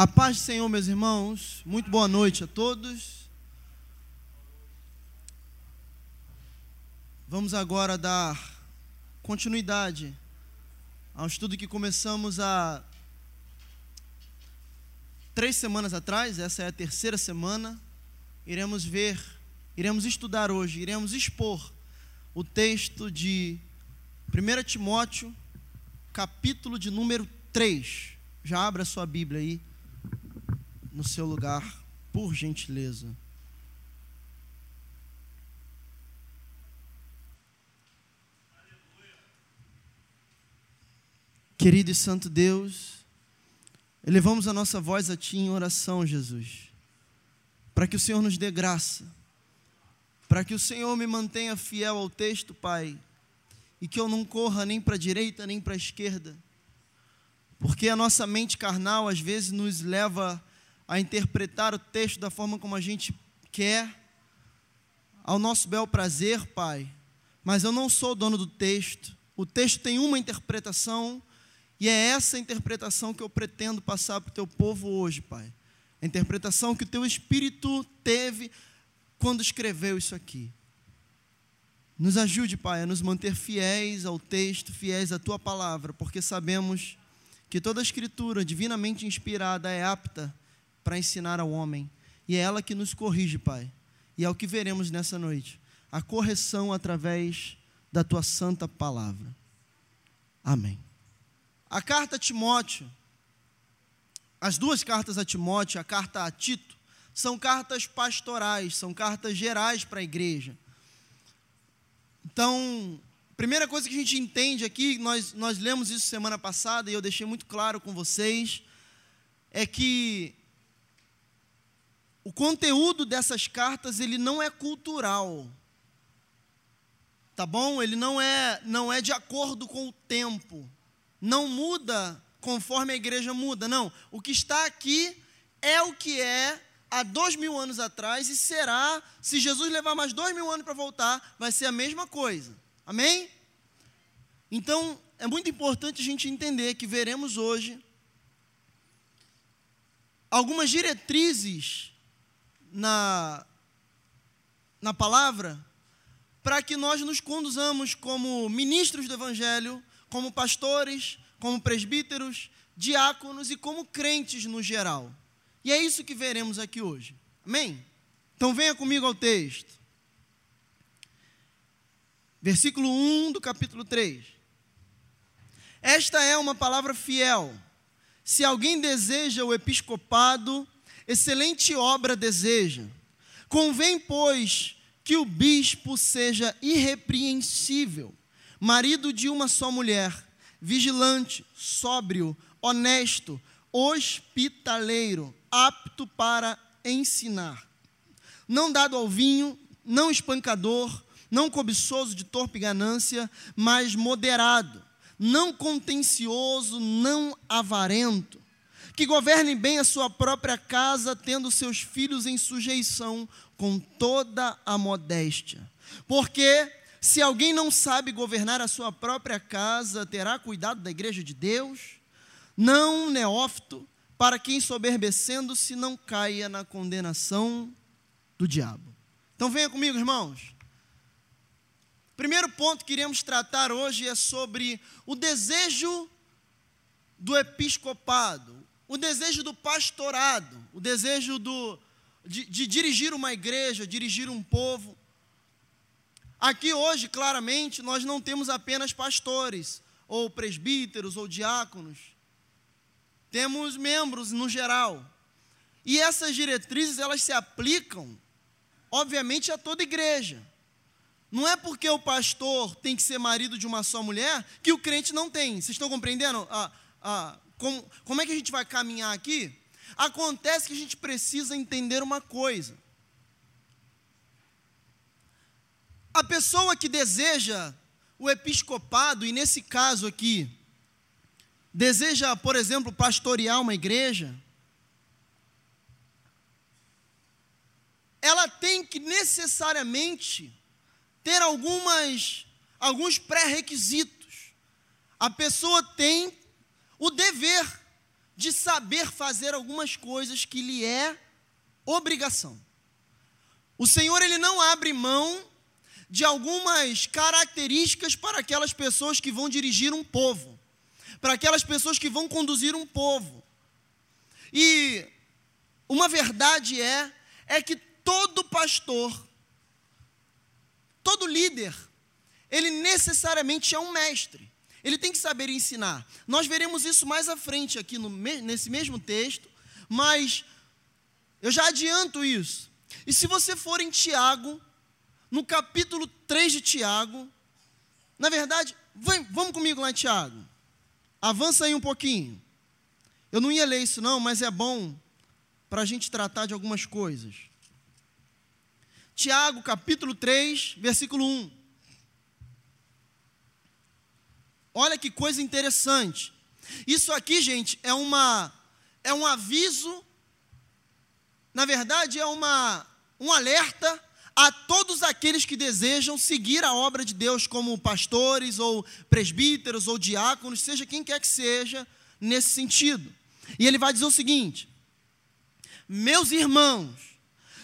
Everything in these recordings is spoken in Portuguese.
A paz do Senhor, meus irmãos. Muito boa noite a todos. Vamos agora dar continuidade ao estudo que começamos há três semanas atrás. Essa é a terceira semana. Iremos ver, iremos estudar hoje, iremos expor o texto de 1 Timóteo, capítulo de número 3. Já abra sua Bíblia aí no seu lugar, por gentileza. Querido e Santo Deus, elevamos a nossa voz a Ti em oração, Jesus, para que o Senhor nos dê graça, para que o Senhor me mantenha fiel ao texto, Pai, e que eu não corra nem para a direita nem para a esquerda, porque a nossa mente carnal às vezes nos leva a interpretar o texto da forma como a gente quer, ao nosso bel prazer, Pai. Mas eu não sou dono do texto. O texto tem uma interpretação e é essa interpretação que eu pretendo passar para o teu povo hoje, Pai. A interpretação que o teu Espírito teve quando escreveu isso aqui. Nos ajude, Pai, a nos manter fiéis ao texto, fiéis à tua palavra, porque sabemos que toda escritura divinamente inspirada é apta para ensinar ao homem. E é ela que nos corrige, Pai. E é o que veremos nessa noite. A correção através da tua santa palavra. Amém. A carta a Timóteo, as duas cartas a Timóteo, a carta a Tito, são cartas pastorais, são cartas gerais para a igreja. Então, primeira coisa que a gente entende aqui, nós, nós lemos isso semana passada e eu deixei muito claro com vocês, é que o conteúdo dessas cartas ele não é cultural. Tá bom? Ele não é não é de acordo com o tempo. Não muda conforme a igreja muda. Não. O que está aqui é o que é há dois mil anos atrás e será, se Jesus levar mais dois mil anos para voltar, vai ser a mesma coisa. Amém? Então, é muito importante a gente entender que veremos hoje algumas diretrizes na, na palavra, para que nós nos conduzamos como ministros do Evangelho, como pastores, como presbíteros, diáconos e como crentes no geral. E é isso que veremos aqui hoje. Amém? Então venha comigo ao texto. Versículo 1 do capítulo 3. Esta é uma palavra fiel. Se alguém deseja o episcopado, excelente obra deseja. Convém, pois, que o bispo seja irrepreensível, marido de uma só mulher, vigilante, sóbrio, honesto, hospitaleiro, apto para ensinar. Não dado ao vinho, não espancador, não cobiçoso de torpe ganância, mas moderado, não contencioso, não avarento que governe bem a sua própria casa, tendo seus filhos em sujeição com toda a modéstia. Porque se alguém não sabe governar a sua própria casa, terá cuidado da igreja de Deus, não neófito, para que ensoberbecendo-se não caia na condenação do diabo. Então venha comigo, irmãos. Primeiro ponto que iremos tratar hoje é sobre o desejo do episcopado, o desejo do pastorado, o desejo do, de, de dirigir uma igreja, dirigir um povo. Aqui hoje, claramente, nós não temos apenas pastores, ou presbíteros, ou diáconos. Temos membros no geral. E essas diretrizes, elas se aplicam, obviamente, a toda igreja. Não é porque o pastor tem que ser marido de uma só mulher que o crente não tem. Vocês estão compreendendo a, a, como, como é que a gente vai caminhar aqui? Acontece que a gente precisa entender uma coisa. A pessoa que deseja o episcopado, e nesse caso aqui, deseja, por exemplo, pastorear uma igreja, ela tem que necessariamente ter algumas alguns pré-requisitos. A pessoa tem o dever de saber fazer algumas coisas que lhe é obrigação. O Senhor ele não abre mão de algumas características para aquelas pessoas que vão dirigir um povo, para aquelas pessoas que vão conduzir um povo. E uma verdade é é que todo pastor, todo líder, ele necessariamente é um mestre. Ele tem que saber ensinar. Nós veremos isso mais à frente aqui no, nesse mesmo texto, mas eu já adianto isso. E se você for em Tiago, no capítulo 3 de Tiago, na verdade, vem, vamos comigo lá Tiago. Avança aí um pouquinho. Eu não ia ler isso não, mas é bom para a gente tratar de algumas coisas. Tiago, capítulo 3, versículo 1. Olha que coisa interessante. Isso aqui, gente, é uma é um aviso, na verdade é uma um alerta a todos aqueles que desejam seguir a obra de Deus como pastores ou presbíteros ou diáconos, seja quem quer que seja, nesse sentido. E ele vai dizer o seguinte: Meus irmãos,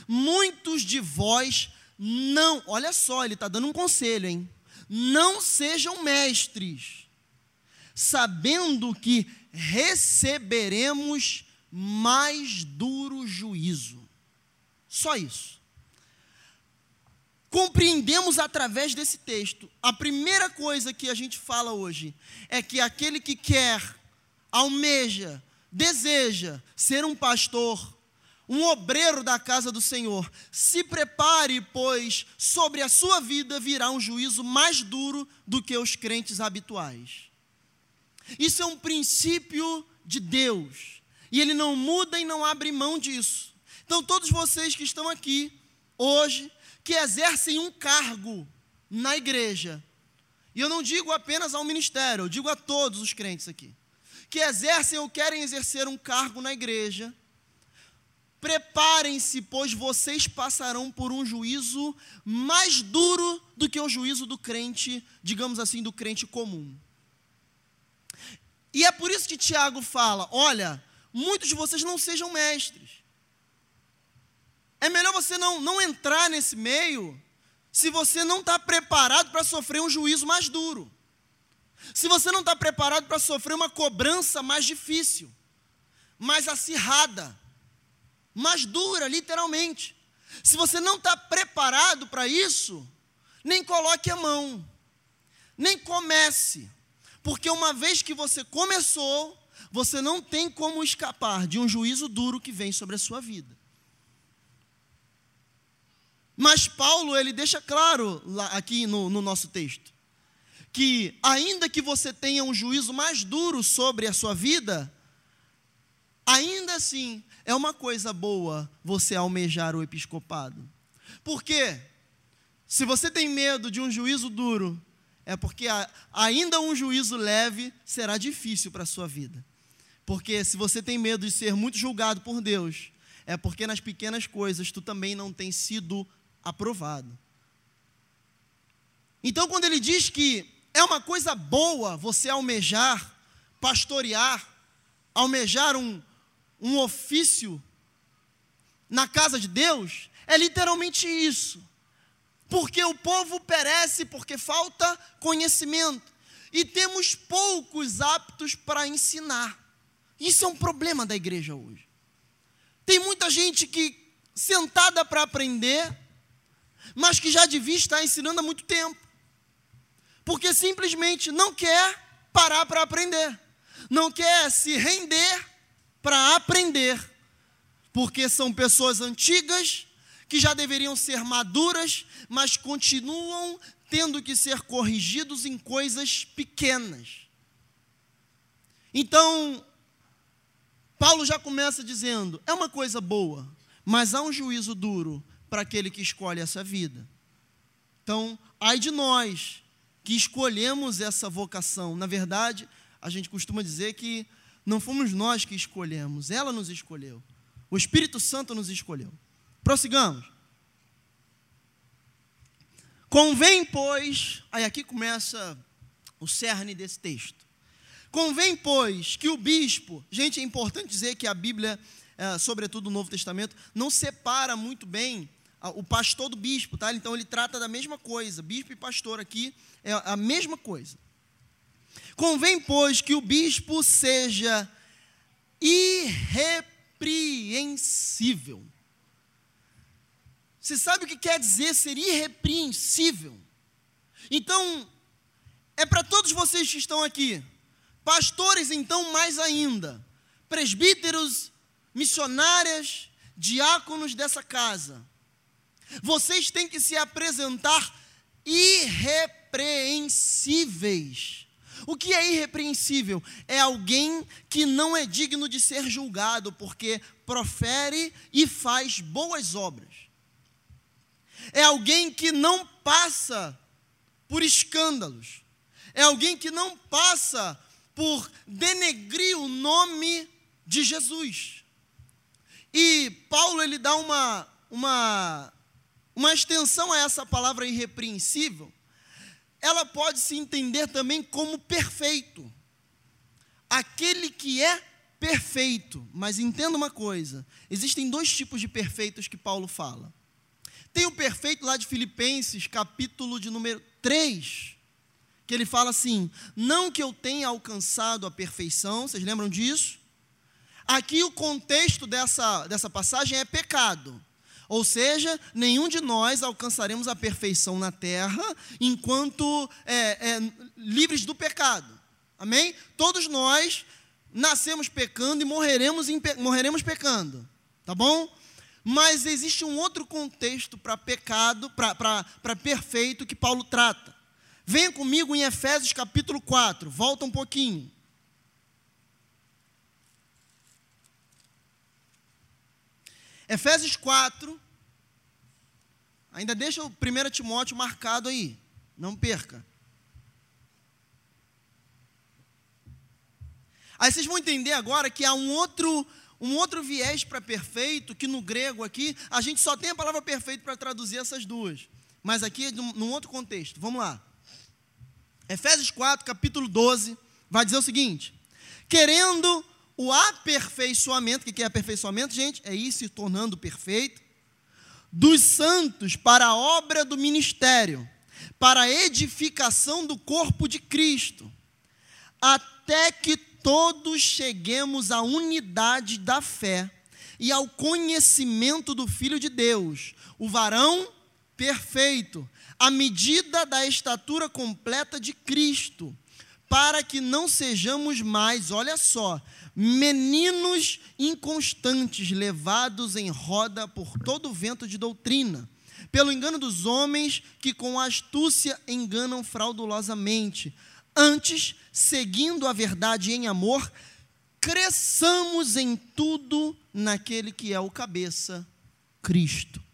muitos de vós não, olha só, ele está dando um conselho, hein? Não sejam mestres, sabendo que receberemos mais duro juízo. Só isso. Compreendemos através desse texto. A primeira coisa que a gente fala hoje é que aquele que quer, almeja, deseja ser um pastor, um obreiro da casa do Senhor, se prepare, pois sobre a sua vida virá um juízo mais duro do que os crentes habituais. Isso é um princípio de Deus, e ele não muda e não abre mão disso. Então, todos vocês que estão aqui hoje, que exercem um cargo na igreja, e eu não digo apenas ao ministério, eu digo a todos os crentes aqui, que exercem ou querem exercer um cargo na igreja, Preparem-se, pois vocês passarão por um juízo mais duro do que o juízo do crente, digamos assim, do crente comum. E é por isso que Tiago fala: olha, muitos de vocês não sejam mestres. É melhor você não, não entrar nesse meio se você não está preparado para sofrer um juízo mais duro. Se você não está preparado para sofrer uma cobrança mais difícil, mais acirrada mais dura, literalmente. Se você não está preparado para isso, nem coloque a mão, nem comece, porque uma vez que você começou, você não tem como escapar de um juízo duro que vem sobre a sua vida. Mas Paulo, ele deixa claro lá, aqui no, no nosso texto, que ainda que você tenha um juízo mais duro sobre a sua vida, ainda assim é uma coisa boa você almejar o episcopado. Por quê? Se você tem medo de um juízo duro, é porque ainda um juízo leve será difícil para a sua vida. Porque se você tem medo de ser muito julgado por Deus, é porque nas pequenas coisas tu também não tem sido aprovado. Então, quando ele diz que é uma coisa boa você almejar, pastorear, almejar um, um ofício na casa de Deus, é literalmente isso. Porque o povo perece porque falta conhecimento. E temos poucos aptos para ensinar. Isso é um problema da igreja hoje. Tem muita gente que sentada para aprender, mas que já devia estar ensinando há muito tempo. Porque simplesmente não quer parar para aprender. Não quer se render para aprender, porque são pessoas antigas que já deveriam ser maduras, mas continuam tendo que ser corrigidos em coisas pequenas. Então, Paulo já começa dizendo: é uma coisa boa, mas há um juízo duro para aquele que escolhe essa vida. Então, ai de nós que escolhemos essa vocação. Na verdade, a gente costuma dizer que não fomos nós que escolhemos, ela nos escolheu. O Espírito Santo nos escolheu. Prossigamos. Convém, pois, aí aqui começa o cerne desse texto. Convém, pois, que o bispo, gente, é importante dizer que a Bíblia, é, sobretudo o Novo Testamento, não separa muito bem o pastor do bispo, tá? Então ele trata da mesma coisa. Bispo e pastor aqui é a mesma coisa. Convém, pois, que o bispo seja irrepreensível. Você sabe o que quer dizer ser irrepreensível? Então, é para todos vocês que estão aqui, pastores, então, mais ainda, presbíteros, missionárias, diáconos dessa casa, vocês têm que se apresentar irrepreensíveis o que é irrepreensível? É alguém que não é digno de ser julgado, porque profere e faz boas obras. É alguém que não passa por escândalos. É alguém que não passa por denegrir o nome de Jesus. E Paulo ele dá uma, uma, uma extensão a essa palavra irrepreensível, ela pode se entender também como perfeito. Aquele que é perfeito. Mas entenda uma coisa: existem dois tipos de perfeitos que Paulo fala. Tem o perfeito lá de Filipenses, capítulo de número 3, que ele fala assim: Não que eu tenha alcançado a perfeição, vocês lembram disso? Aqui o contexto dessa, dessa passagem é pecado. Ou seja, nenhum de nós alcançaremos a perfeição na terra enquanto é, é, livres do pecado. Amém? Todos nós nascemos pecando e morreremos, em, morreremos pecando. Tá bom? Mas existe um outro contexto para pecado, para perfeito, que Paulo trata. Venha comigo em Efésios capítulo 4, volta um pouquinho. Efésios 4, ainda deixa o 1 Timóteo marcado aí, não perca. Aí vocês vão entender agora que há um outro, um outro viés para perfeito, que no grego aqui, a gente só tem a palavra perfeito para traduzir essas duas. Mas aqui é num, num outro contexto. Vamos lá. Efésios 4, capítulo 12, vai dizer o seguinte: Querendo o aperfeiçoamento, o que é aperfeiçoamento, gente? É ir se tornando perfeito. Dos santos para a obra do ministério, para a edificação do corpo de Cristo, até que todos cheguemos à unidade da fé e ao conhecimento do Filho de Deus, o varão perfeito, à medida da estatura completa de Cristo, para que não sejamos mais, olha só, meninos inconstantes, levados em roda por todo o vento de doutrina, pelo engano dos homens que com astúcia enganam fraudulosamente. Antes, seguindo a verdade em amor, cresçamos em tudo naquele que é o cabeça, Cristo.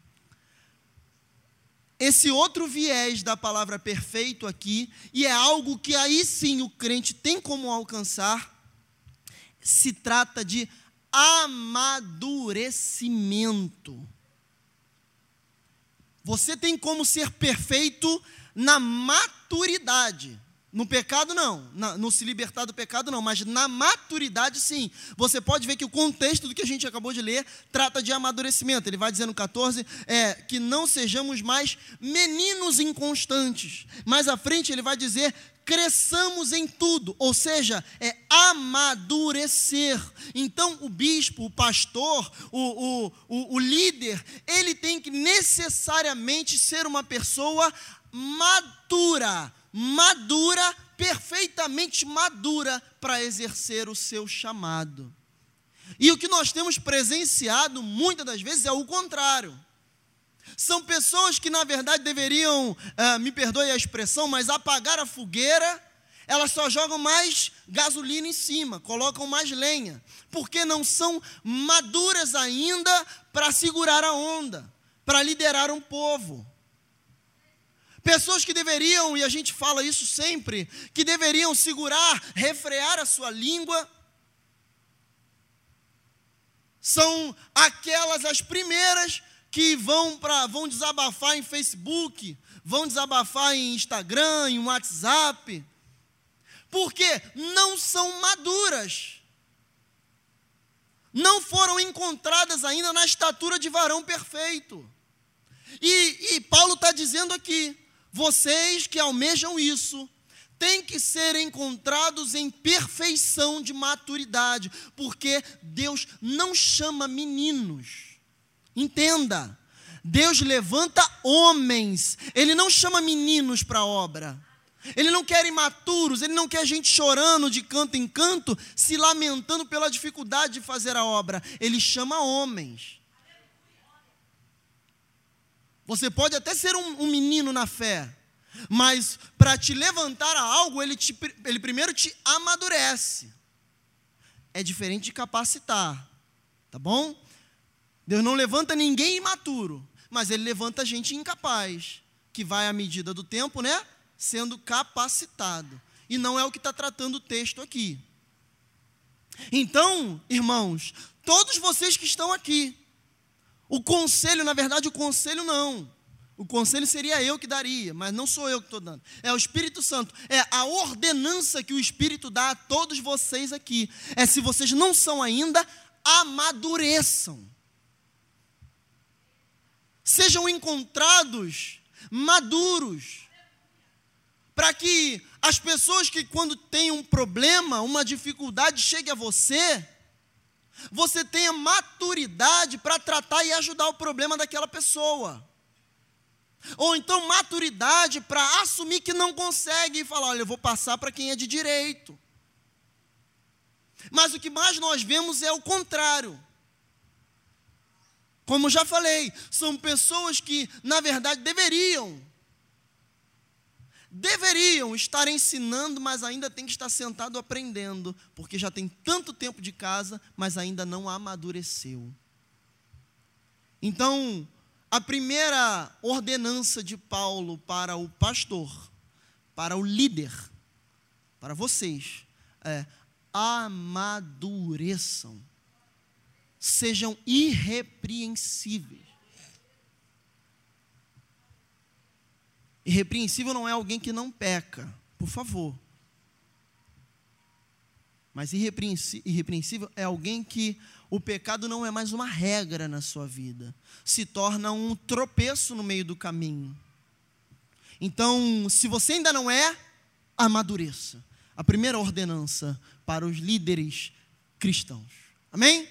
Esse outro viés da palavra perfeito aqui, e é algo que aí sim o crente tem como alcançar, se trata de amadurecimento. Você tem como ser perfeito na maturidade. No pecado, não. No se libertar do pecado, não. Mas na maturidade, sim. Você pode ver que o contexto do que a gente acabou de ler trata de amadurecimento. Ele vai dizer no 14 é, que não sejamos mais meninos inconstantes. Mais à frente, ele vai dizer cresçamos em tudo, ou seja, é amadurecer. Então, o bispo, o pastor, o, o, o, o líder, ele tem que necessariamente ser uma pessoa madura, madura, perfeitamente madura para exercer o seu chamado. E o que nós temos presenciado muitas das vezes é o contrário. São pessoas que, na verdade, deveriam, uh, me perdoe a expressão, mas apagar a fogueira, elas só jogam mais gasolina em cima, colocam mais lenha, porque não são maduras ainda para segurar a onda, para liderar um povo. Pessoas que deveriam, e a gente fala isso sempre, que deveriam segurar, refrear a sua língua, são aquelas as primeiras que vão para vão desabafar em Facebook, vão desabafar em Instagram, em WhatsApp. porque não são maduras. Não foram encontradas ainda na estatura de varão perfeito. E, e Paulo está dizendo aqui: vocês que almejam isso, têm que ser encontrados em perfeição de maturidade, porque Deus não chama meninos. Entenda, Deus levanta homens, Ele não chama meninos para a obra. Ele não quer imaturos, ele não quer gente chorando de canto em canto, se lamentando pela dificuldade de fazer a obra. Ele chama homens. Você pode até ser um, um menino na fé, mas para te levantar a algo, ele, te, ele primeiro te amadurece. É diferente de capacitar, tá bom? Deus não levanta ninguém imaturo, mas ele levanta gente incapaz, que vai à medida do tempo, né? Sendo capacitado. E não é o que está tratando o texto aqui. Então, irmãos, todos vocês que estão aqui, o conselho, na verdade, o conselho não. O conselho seria eu que daria, mas não sou eu que estou dando. É o Espírito Santo. É a ordenança que o Espírito dá a todos vocês aqui. É se vocês não são ainda, amadureçam sejam encontrados maduros, para que as pessoas que, quando têm um problema, uma dificuldade, chegue a você, você tenha maturidade para tratar e ajudar o problema daquela pessoa. Ou então maturidade para assumir que não consegue e falar: olha, eu vou passar para quem é de direito. Mas o que mais nós vemos é o contrário. Como já falei, são pessoas que, na verdade, deveriam deveriam estar ensinando, mas ainda tem que estar sentado aprendendo, porque já tem tanto tempo de casa, mas ainda não amadureceu. Então, a primeira ordenança de Paulo para o pastor, para o líder, para vocês, é amadureçam sejam irrepreensíveis. Irrepreensível não é alguém que não peca, por favor. Mas irrepreensível é alguém que o pecado não é mais uma regra na sua vida, se torna um tropeço no meio do caminho. Então, se você ainda não é, amadureça. A primeira ordenança para os líderes cristãos. Amém?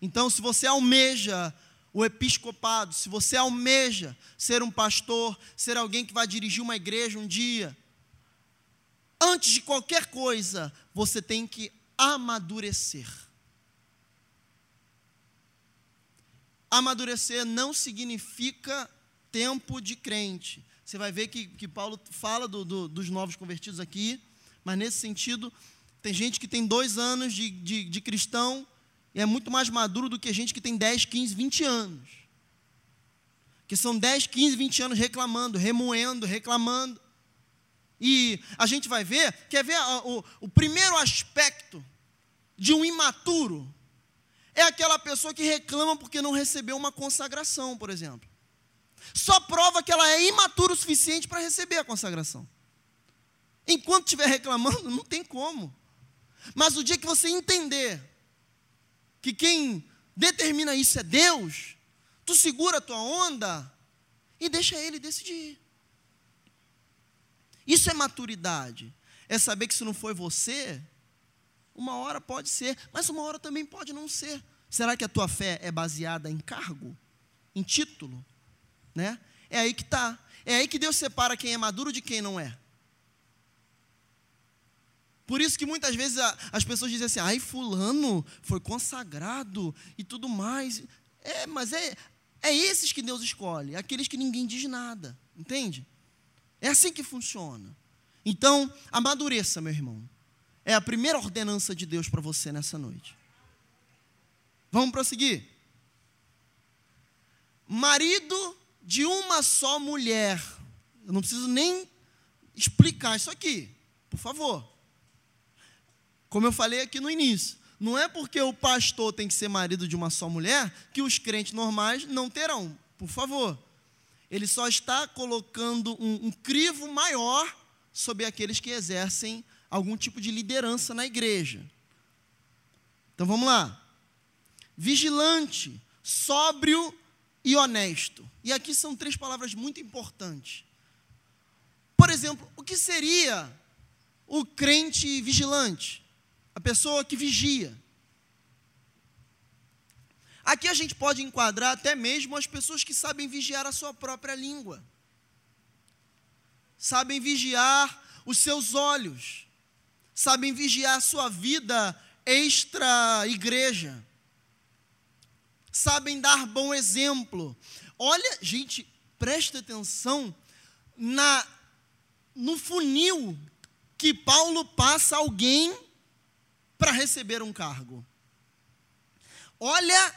Então, se você almeja o episcopado, se você almeja ser um pastor, ser alguém que vai dirigir uma igreja um dia, antes de qualquer coisa, você tem que amadurecer. Amadurecer não significa tempo de crente. Você vai ver que, que Paulo fala do, do, dos novos convertidos aqui, mas nesse sentido, tem gente que tem dois anos de, de, de cristão é muito mais maduro do que gente que tem 10, 15, 20 anos. Que são 10, 15, 20 anos reclamando, remoendo, reclamando. E a gente vai ver, quer ver o, o primeiro aspecto de um imaturo? É aquela pessoa que reclama porque não recebeu uma consagração, por exemplo. Só prova que ela é imatura o suficiente para receber a consagração. Enquanto estiver reclamando, não tem como. Mas o dia que você entender que quem determina isso é Deus, tu segura a tua onda e deixa ele decidir. Isso é maturidade. É saber que se não foi você, uma hora pode ser, mas uma hora também pode não ser. Será que a tua fé é baseada em cargo, em título, né? É aí que está. É aí que Deus separa quem é maduro de quem não é. Por isso que muitas vezes as pessoas dizem assim: ai, Fulano foi consagrado e tudo mais. É, mas é, é esses que Deus escolhe, aqueles que ninguém diz nada, entende? É assim que funciona. Então, amadureça, meu irmão. É a primeira ordenança de Deus para você nessa noite. Vamos prosseguir. Marido de uma só mulher. Eu não preciso nem explicar isso aqui, por favor. Como eu falei aqui no início, não é porque o pastor tem que ser marido de uma só mulher que os crentes normais não terão, por favor. Ele só está colocando um, um crivo maior sobre aqueles que exercem algum tipo de liderança na igreja. Então vamos lá. Vigilante, sóbrio e honesto. E aqui são três palavras muito importantes. Por exemplo, o que seria o crente vigilante? A pessoa que vigia. Aqui a gente pode enquadrar até mesmo as pessoas que sabem vigiar a sua própria língua, sabem vigiar os seus olhos, sabem vigiar a sua vida extra-igreja, sabem dar bom exemplo. Olha, gente, presta atenção na no funil que Paulo passa alguém para receber um cargo. Olha,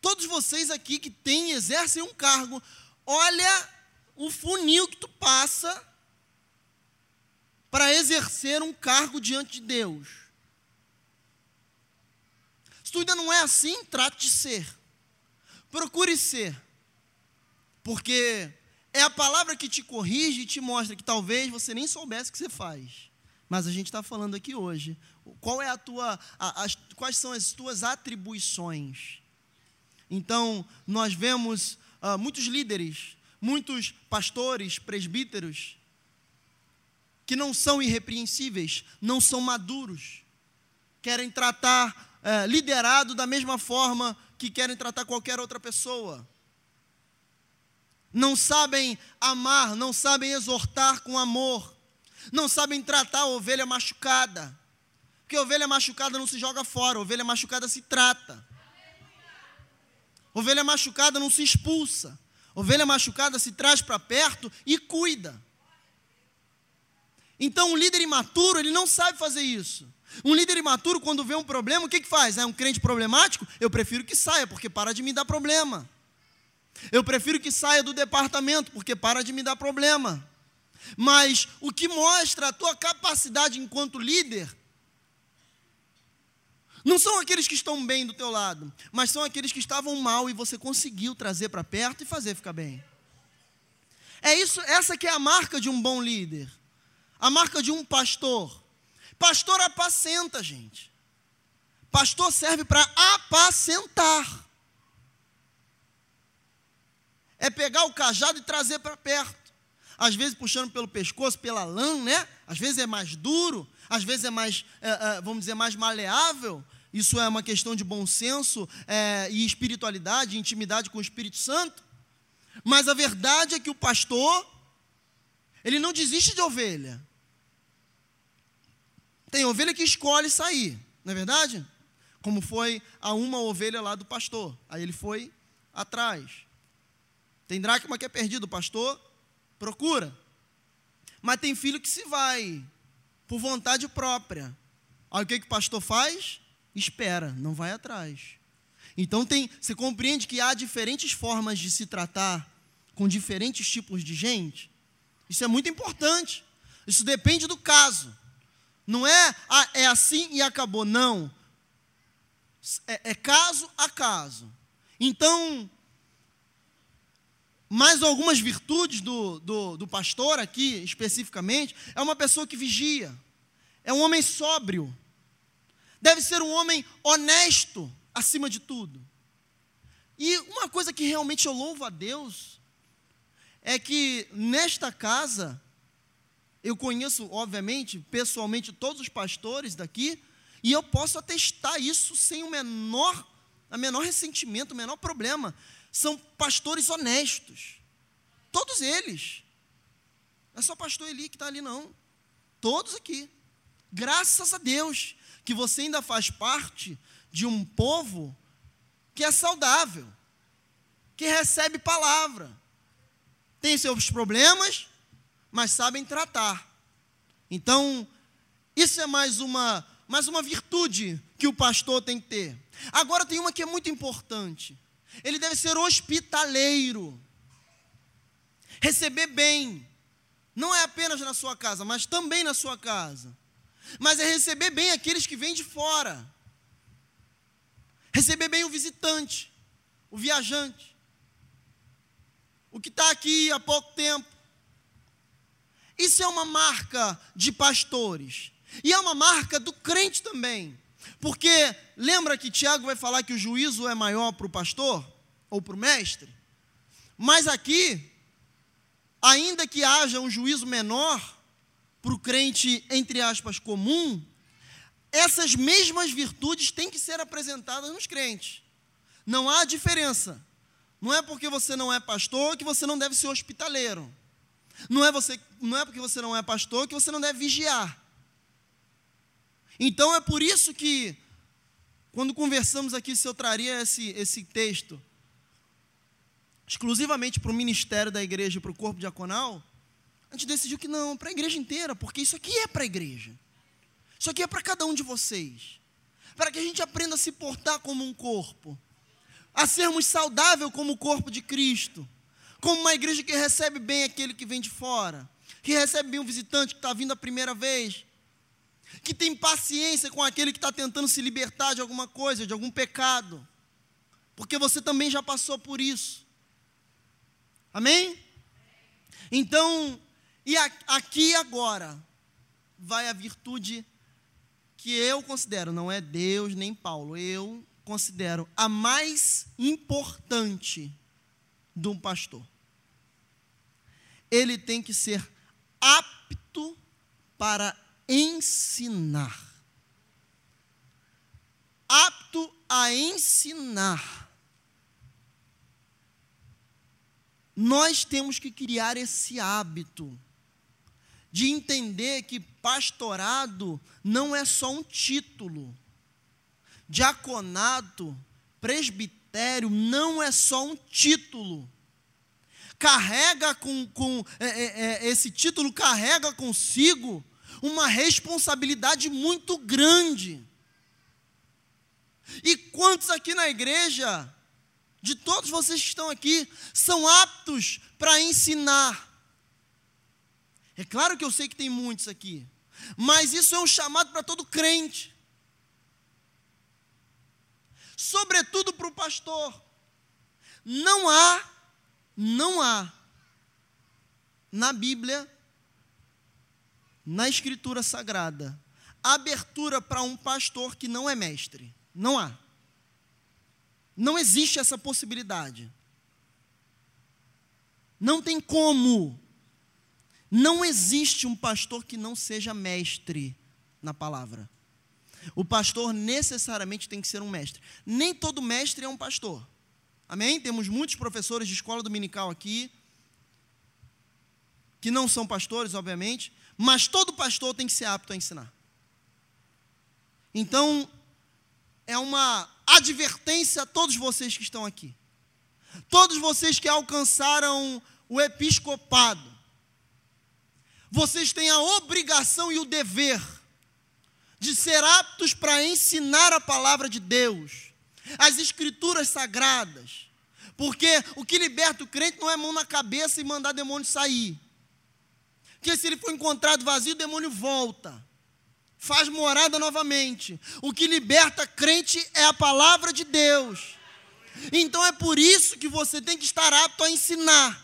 todos vocês aqui que têm, exercem um cargo, olha o funil que tu passa para exercer um cargo diante de Deus. Se tu ainda não é assim, trate de ser. Procure ser. Porque é a palavra que te corrige e te mostra que talvez você nem soubesse o que você faz. Mas a gente está falando aqui hoje. Qual é a tua, a, as, quais são as tuas atribuições? Então, nós vemos uh, muitos líderes, muitos pastores, presbíteros, que não são irrepreensíveis, não são maduros, querem tratar uh, liderado da mesma forma que querem tratar qualquer outra pessoa não sabem amar, não sabem exortar com amor, não sabem tratar a ovelha machucada. Porque ovelha machucada não se joga fora, ovelha machucada se trata. Ovelha machucada não se expulsa. Ovelha machucada se traz para perto e cuida. Então, um líder imaturo, ele não sabe fazer isso. Um líder imaturo, quando vê um problema, o que, que faz? É um crente problemático? Eu prefiro que saia, porque para de me dar problema. Eu prefiro que saia do departamento, porque para de me dar problema. Mas o que mostra a tua capacidade enquanto líder não são aqueles que estão bem do teu lado, mas são aqueles que estavam mal e você conseguiu trazer para perto e fazer ficar bem. É isso, essa que é a marca de um bom líder. A marca de um pastor. Pastor apacenta, gente. Pastor serve para apacentar é pegar o cajado e trazer para perto. Às vezes puxando pelo pescoço, pela lã, né? Às vezes é mais duro, às vezes é mais, é, é, vamos dizer, mais maleável. Isso é uma questão de bom senso é, e espiritualidade, intimidade com o Espírito Santo. Mas a verdade é que o pastor, ele não desiste de ovelha. Tem ovelha que escolhe sair, não é verdade? Como foi a uma ovelha lá do pastor. Aí ele foi atrás. Tem dracma que é perdido, pastor, procura. Mas tem filho que se vai, por vontade própria. Aí o que, que o pastor faz? Espera, não vai atrás. Então tem, você compreende que há diferentes formas de se tratar com diferentes tipos de gente? Isso é muito importante. Isso depende do caso. Não é, ah, é assim e acabou. Não. É, é caso a caso. Então, mais algumas virtudes do, do, do pastor aqui, especificamente, é uma pessoa que vigia, é um homem sóbrio, deve ser um homem honesto, acima de tudo. E uma coisa que realmente eu louvo a Deus, é que nesta casa, eu conheço, obviamente, pessoalmente, todos os pastores daqui, e eu posso atestar isso sem o menor, a menor ressentimento, o menor problema são pastores honestos. Todos eles. Não é só pastor Eli que está ali, não. Todos aqui. Graças a Deus que você ainda faz parte de um povo que é saudável, que recebe palavra, tem seus problemas, mas sabem tratar. Então, isso é mais uma, mais uma virtude que o pastor tem que ter. Agora tem uma que é muito importante. Ele deve ser hospitaleiro. Receber bem. Não é apenas na sua casa, mas também na sua casa. Mas é receber bem aqueles que vêm de fora. Receber bem o visitante, o viajante, o que está aqui há pouco tempo. Isso é uma marca de pastores. E é uma marca do crente também. Porque lembra que Tiago vai falar que o juízo é maior para o pastor ou para o mestre? Mas aqui, ainda que haja um juízo menor para o crente, entre aspas, comum, essas mesmas virtudes têm que ser apresentadas nos crentes. Não há diferença. Não é porque você não é pastor que você não deve ser hospitaleiro. Não é, você, não é porque você não é pastor que você não deve vigiar. Então é por isso que, quando conversamos aqui, se eu traria esse, esse texto exclusivamente para o ministério da igreja e para o corpo diaconal, a gente decidiu que não, para a igreja inteira, porque isso aqui é para a igreja. Isso aqui é para cada um de vocês. Para que a gente aprenda a se portar como um corpo, a sermos saudável como o corpo de Cristo, como uma igreja que recebe bem aquele que vem de fora, que recebe bem o visitante que está vindo a primeira vez, que tem paciência com aquele que está tentando se libertar de alguma coisa, de algum pecado, porque você também já passou por isso. Amém? Então, e aqui agora vai a virtude que eu considero, não é Deus nem Paulo, eu considero a mais importante de um pastor. Ele tem que ser apto para ensinar. Apto a ensinar. Nós temos que criar esse hábito de entender que pastorado não é só um título, diaconato, presbitério não é só um título. Carrega com, com é, é, é, esse título carrega consigo uma responsabilidade muito grande. E quantos aqui na igreja, de todos vocês que estão aqui, são aptos para ensinar? É claro que eu sei que tem muitos aqui, mas isso é um chamado para todo crente, sobretudo para o pastor. Não há, não há na Bíblia, na Escritura Sagrada, abertura para um pastor que não é mestre. Não há. Não existe essa possibilidade. Não tem como não existe um pastor que não seja mestre na palavra. O pastor necessariamente tem que ser um mestre. Nem todo mestre é um pastor. Amém? Temos muitos professores de escola dominical aqui, que não são pastores, obviamente, mas todo pastor tem que ser apto a ensinar. Então, é uma advertência a todos vocês que estão aqui. Todos vocês que alcançaram o episcopado vocês têm a obrigação e o dever de ser aptos para ensinar a palavra de Deus, as escrituras sagradas. Porque o que liberta o crente não é mão na cabeça e mandar demônio sair. Porque se ele for encontrado vazio, o demônio volta. Faz morada novamente. O que liberta crente é a palavra de Deus. Então é por isso que você tem que estar apto a ensinar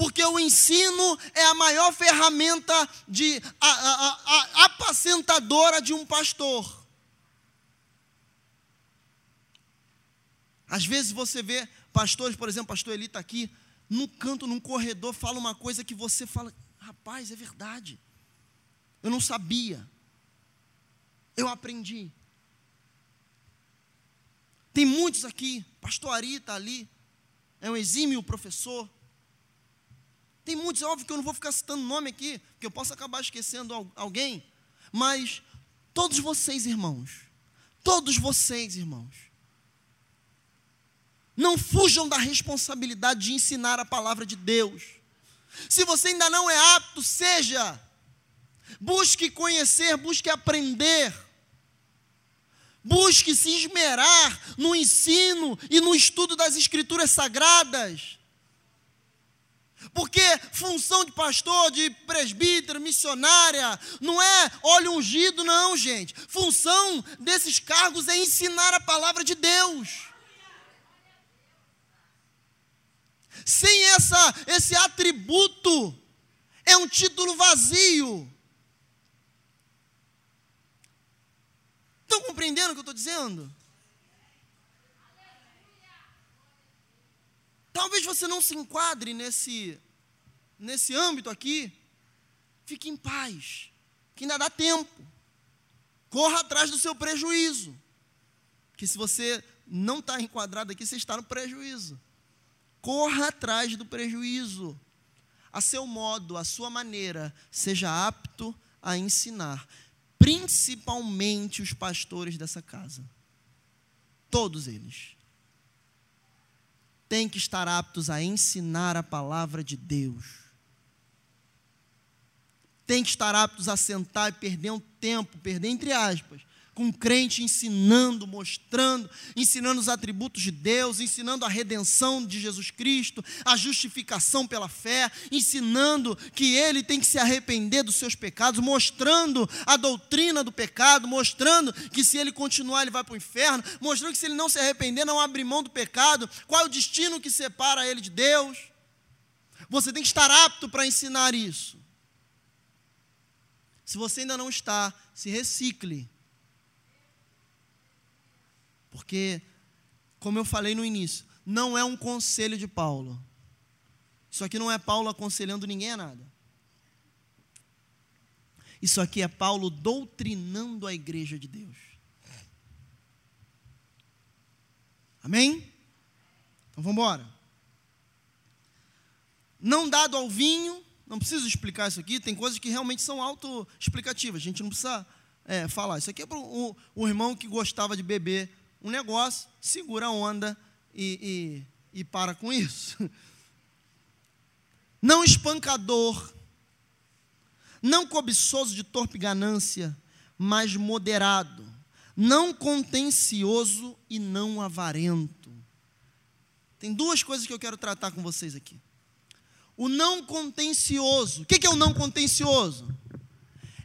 porque o ensino é a maior ferramenta de a, a, a, apacentadora de um pastor. Às vezes você vê pastores, por exemplo, pastor Eli está aqui, no canto, num corredor, fala uma coisa que você fala, rapaz, é verdade. Eu não sabia. Eu aprendi. Tem muitos aqui, pastor Ari está ali, é um exímio professor. Tem muitos, óbvio que eu não vou ficar citando nome aqui, porque eu posso acabar esquecendo alguém, mas todos vocês, irmãos, todos vocês, irmãos, não fujam da responsabilidade de ensinar a palavra de Deus. Se você ainda não é apto, seja. Busque conhecer, busque aprender. Busque se esmerar no ensino e no estudo das Escrituras Sagradas. Porque função de pastor, de presbítero, missionária, não é óleo ungido, não, gente. Função desses cargos é ensinar a palavra de Deus. Sem essa, esse atributo, é um título vazio. Estão compreendendo o que eu estou dizendo? Talvez você não se enquadre nesse, nesse âmbito aqui. Fique em paz, que ainda dá tempo. Corra atrás do seu prejuízo. Que se você não está enquadrado aqui, você está no prejuízo. Corra atrás do prejuízo. A seu modo, a sua maneira, seja apto a ensinar. Principalmente os pastores dessa casa. Todos eles têm que estar aptos a ensinar a palavra de Deus. Tem que estar aptos a sentar e perder um tempo, perder entre aspas, com um crente ensinando, mostrando, ensinando os atributos de Deus, ensinando a redenção de Jesus Cristo, a justificação pela fé, ensinando que ele tem que se arrepender dos seus pecados, mostrando a doutrina do pecado, mostrando que se ele continuar ele vai para o inferno, mostrando que se ele não se arrepender, não abre mão do pecado, qual é o destino que separa ele de Deus. Você tem que estar apto para ensinar isso. Se você ainda não está, se recicle porque, como eu falei no início, não é um conselho de Paulo. Isso aqui não é Paulo aconselhando ninguém a nada. Isso aqui é Paulo doutrinando a igreja de Deus. Amém? Então vamos embora. Não dado ao vinho, não preciso explicar isso aqui, tem coisas que realmente são autoexplicativas, a gente não precisa é, falar. Isso aqui é para o, o irmão que gostava de beber um negócio, segura a onda e, e, e para com isso. Não espancador, não cobiçoso de torpe ganância, mas moderado, não contencioso e não avarento. Tem duas coisas que eu quero tratar com vocês aqui. O não contencioso. O que é o não contencioso?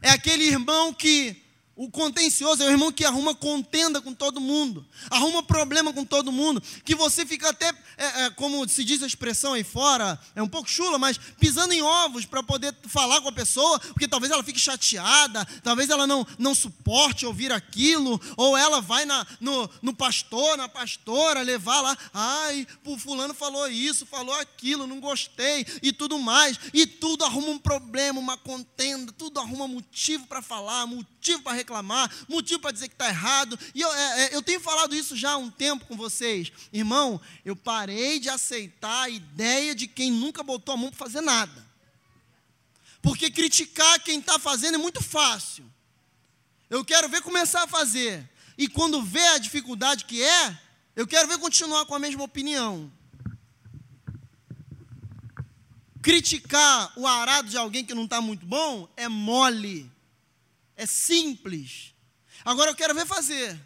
É aquele irmão que o contencioso é o irmão que arruma contenda com todo mundo, arruma problema com todo mundo, que você fica até, é, é, como se diz a expressão aí fora, é um pouco chula, mas pisando em ovos para poder falar com a pessoa, porque talvez ela fique chateada, talvez ela não, não suporte ouvir aquilo, ou ela vai na, no, no pastor, na pastora, levar lá, ai, o fulano falou isso, falou aquilo, não gostei, e tudo mais, e tudo arruma um problema, uma contenda, tudo arruma motivo para falar, motivo para reclamar, motivo para dizer que está errado. E eu, é, é, eu tenho falado isso já há um tempo com vocês. Irmão, eu parei de aceitar a ideia de quem nunca botou a mão para fazer nada. Porque criticar quem está fazendo é muito fácil. Eu quero ver começar a fazer. E quando vê a dificuldade que é, eu quero ver continuar com a mesma opinião. Criticar o arado de alguém que não está muito bom é mole. É simples. Agora eu quero ver fazer.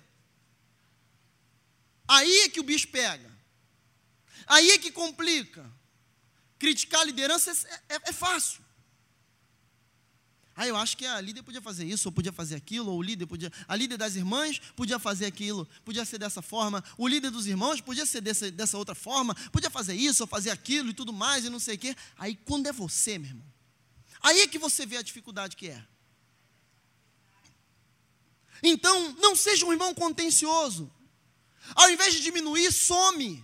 Aí é que o bicho pega. Aí é que complica. Criticar a liderança é, é, é fácil. Ah, eu acho que a líder podia fazer isso, ou podia fazer aquilo, ou o líder podia. A líder das irmãs podia fazer aquilo, podia ser dessa forma. O líder dos irmãos podia ser dessa, dessa outra forma, podia fazer isso, ou fazer aquilo e tudo mais, e não sei o quê. Aí quando é você, meu irmão, aí é que você vê a dificuldade que é. Então, não seja um irmão contencioso. Ao invés de diminuir, some.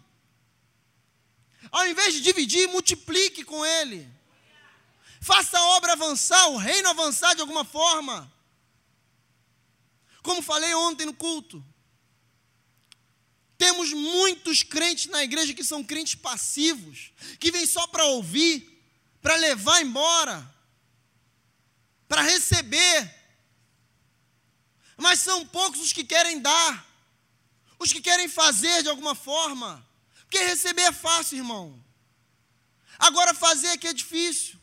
Ao invés de dividir, multiplique com ele. Faça a obra avançar, o reino avançar de alguma forma. Como falei ontem no culto. Temos muitos crentes na igreja que são crentes passivos, que vêm só para ouvir, para levar embora, para receber mas são poucos os que querem dar, os que querem fazer de alguma forma, porque receber é fácil, irmão. Agora fazer é que é difícil.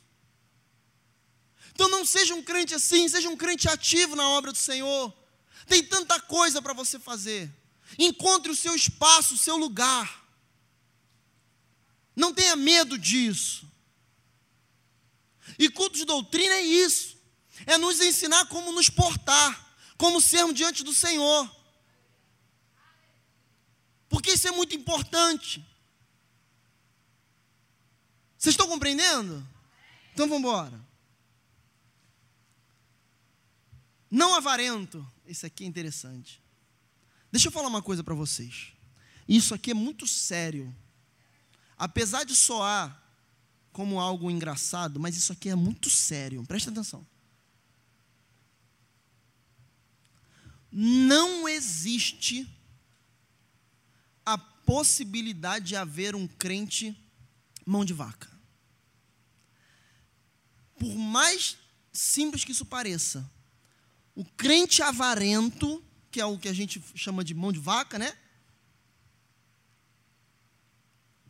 Então não seja um crente assim, seja um crente ativo na obra do Senhor. Tem tanta coisa para você fazer. Encontre o seu espaço, o seu lugar. Não tenha medo disso. E culto de doutrina é isso. É nos ensinar como nos portar como sermos diante do Senhor. Porque isso é muito importante. Vocês estão compreendendo? Então vamos embora. Não avarento. Esse aqui é interessante. Deixa eu falar uma coisa para vocês. Isso aqui é muito sério. Apesar de soar como algo engraçado, mas isso aqui é muito sério. Presta atenção. Não existe a possibilidade de haver um crente mão de vaca. Por mais simples que isso pareça, o crente avarento, que é o que a gente chama de mão de vaca, né?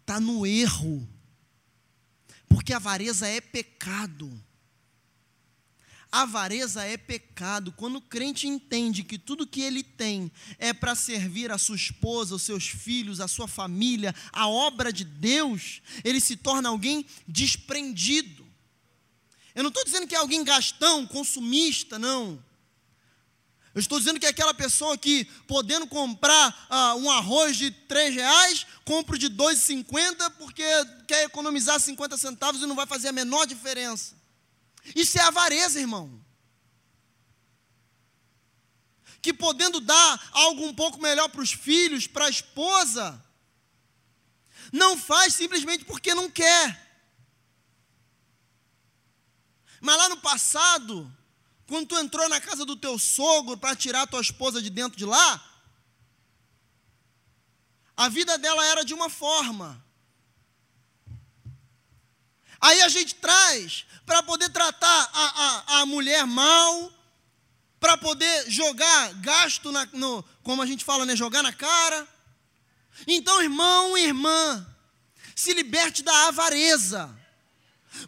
Está no erro. Porque a avareza é pecado. Avareza é pecado. Quando o crente entende que tudo que ele tem é para servir a sua esposa, os seus filhos, a sua família, a obra de Deus, ele se torna alguém desprendido. Eu não estou dizendo que é alguém gastão, consumista, não. Eu estou dizendo que é aquela pessoa que, podendo comprar ah, um arroz de três reais, compra de 2,50 porque quer economizar 50 centavos e não vai fazer a menor diferença. Isso é avareza, irmão. Que podendo dar algo um pouco melhor para os filhos, para a esposa, não faz simplesmente porque não quer. Mas lá no passado, quando tu entrou na casa do teu sogro para tirar tua esposa de dentro de lá, a vida dela era de uma forma. Aí a gente traz para poder tratar a, a, a mulher mal, para poder jogar gasto, na, no, como a gente fala, né, jogar na cara. Então, irmão e irmã, se liberte da avareza.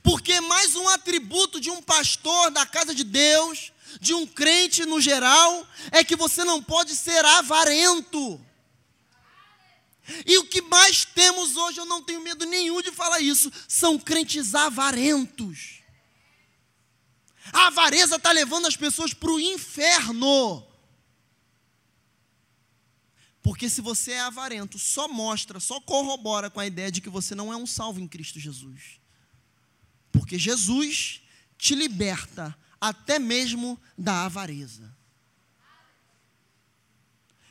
Porque mais um atributo de um pastor da casa de Deus, de um crente no geral, é que você não pode ser avarento. E o que mais temos hoje, eu não tenho medo nenhum de falar isso, são crentes avarentos. A avareza está levando as pessoas para o inferno. Porque se você é avarento, só mostra, só corrobora com a ideia de que você não é um salvo em Cristo Jesus. Porque Jesus te liberta até mesmo da avareza.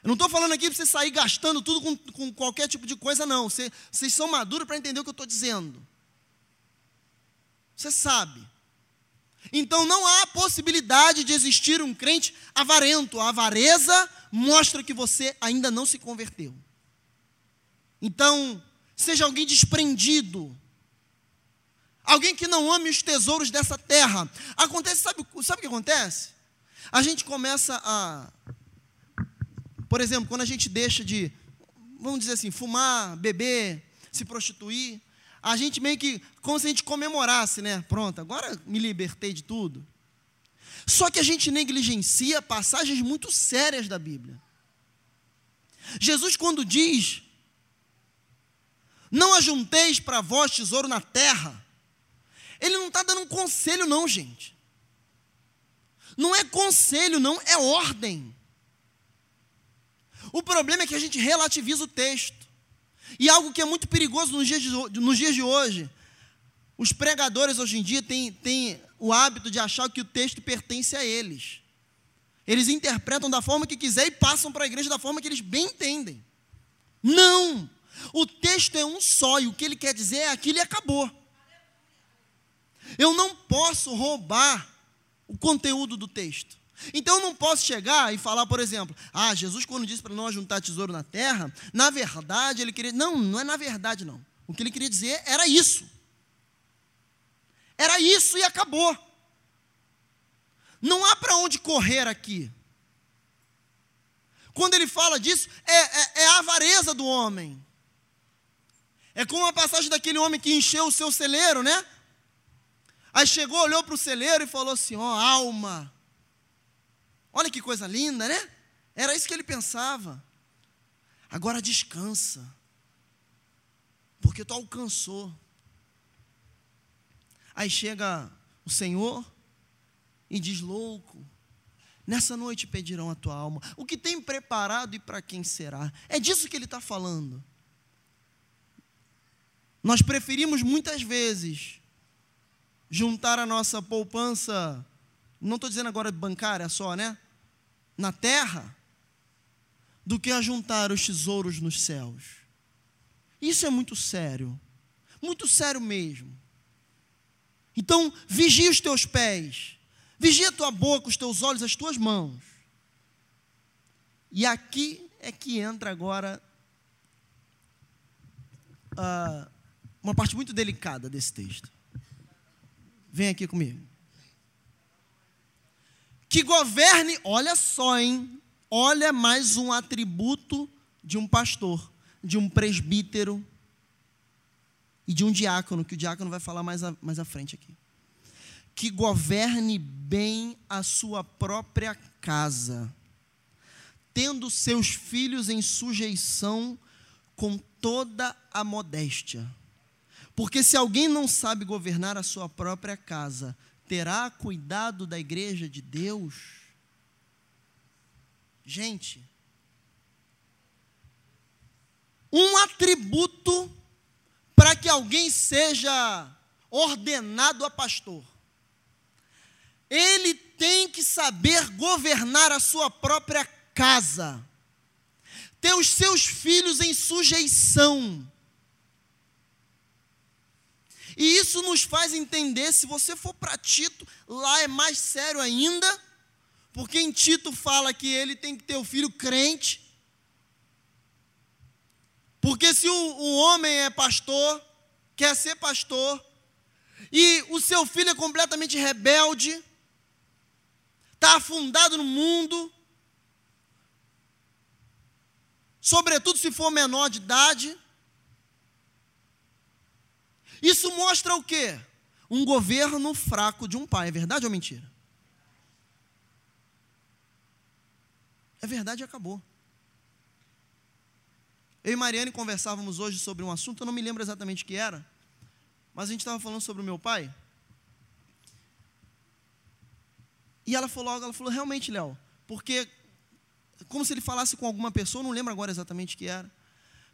Eu não estou falando aqui para você sair gastando tudo com, com qualquer tipo de coisa, não. Você, vocês são maduros para entender o que eu estou dizendo. Você sabe. Então não há possibilidade de existir um crente avarento. A avareza mostra que você ainda não se converteu. Então, seja alguém desprendido, Alguém que não ame os tesouros dessa terra. Acontece, sabe, sabe o que acontece? A gente começa a. Por exemplo, quando a gente deixa de, vamos dizer assim, fumar, beber, se prostituir, a gente meio que, como se a gente comemorasse, né? Pronto, agora me libertei de tudo. Só que a gente negligencia passagens muito sérias da Bíblia. Jesus, quando diz: Não ajunteis para vós tesouro na terra, ele não está dando um conselho, não, gente. Não é conselho, não, é ordem. O problema é que a gente relativiza o texto. E algo que é muito perigoso nos dias de, nos dias de hoje. Os pregadores hoje em dia têm, têm o hábito de achar que o texto pertence a eles. Eles interpretam da forma que quiser e passam para a igreja da forma que eles bem entendem. Não! O texto é um só e o que ele quer dizer é aquilo e acabou. Eu não posso roubar o conteúdo do texto. Então eu não posso chegar e falar, por exemplo, ah, Jesus quando disse para não ajuntar tesouro na terra, na verdade ele queria. Não, não é na verdade não. O que ele queria dizer era isso. Era isso e acabou. Não há para onde correr aqui. Quando ele fala disso, é, é, é, a avareza do homem. É como a passagem daquele homem que encheu o seu celeiro, né? Aí chegou, olhou para o celeiro e falou assim: Ó, oh, alma. Olha que coisa linda, né? Era isso que ele pensava. Agora descansa, porque tu alcançou. Aí chega o Senhor e diz: Louco, nessa noite pedirão a tua alma. O que tem preparado e para quem será? É disso que ele está falando. Nós preferimos muitas vezes juntar a nossa poupança, não estou dizendo agora bancária só, né? Na terra, do que ajuntar os tesouros nos céus. Isso é muito sério, muito sério mesmo. Então, vigia os teus pés, vigia a tua boca, os teus olhos, as tuas mãos. E aqui é que entra agora uh, uma parte muito delicada desse texto. Vem aqui comigo. Que governe, olha só, hein? Olha mais um atributo de um pastor, de um presbítero e de um diácono, que o diácono vai falar mais, mais à frente aqui. Que governe bem a sua própria casa, tendo seus filhos em sujeição com toda a modéstia. Porque se alguém não sabe governar a sua própria casa, terá cuidado da igreja de Deus? Gente, um atributo para que alguém seja ordenado a pastor. Ele tem que saber governar a sua própria casa, ter os seus filhos em sujeição. E isso nos faz entender, se você for para Tito, lá é mais sério ainda, porque em Tito fala que ele tem que ter o filho crente. Porque se o, o homem é pastor, quer ser pastor, e o seu filho é completamente rebelde, está afundado no mundo, sobretudo se for menor de idade, isso mostra o quê? Um governo fraco de um pai, é verdade ou mentira? É verdade e acabou. Eu e Mariane conversávamos hoje sobre um assunto, eu não me lembro exatamente o que era, mas a gente estava falando sobre o meu pai. E ela falou algo, ela falou, realmente, Léo, porque como se ele falasse com alguma pessoa, não lembro agora exatamente o que era.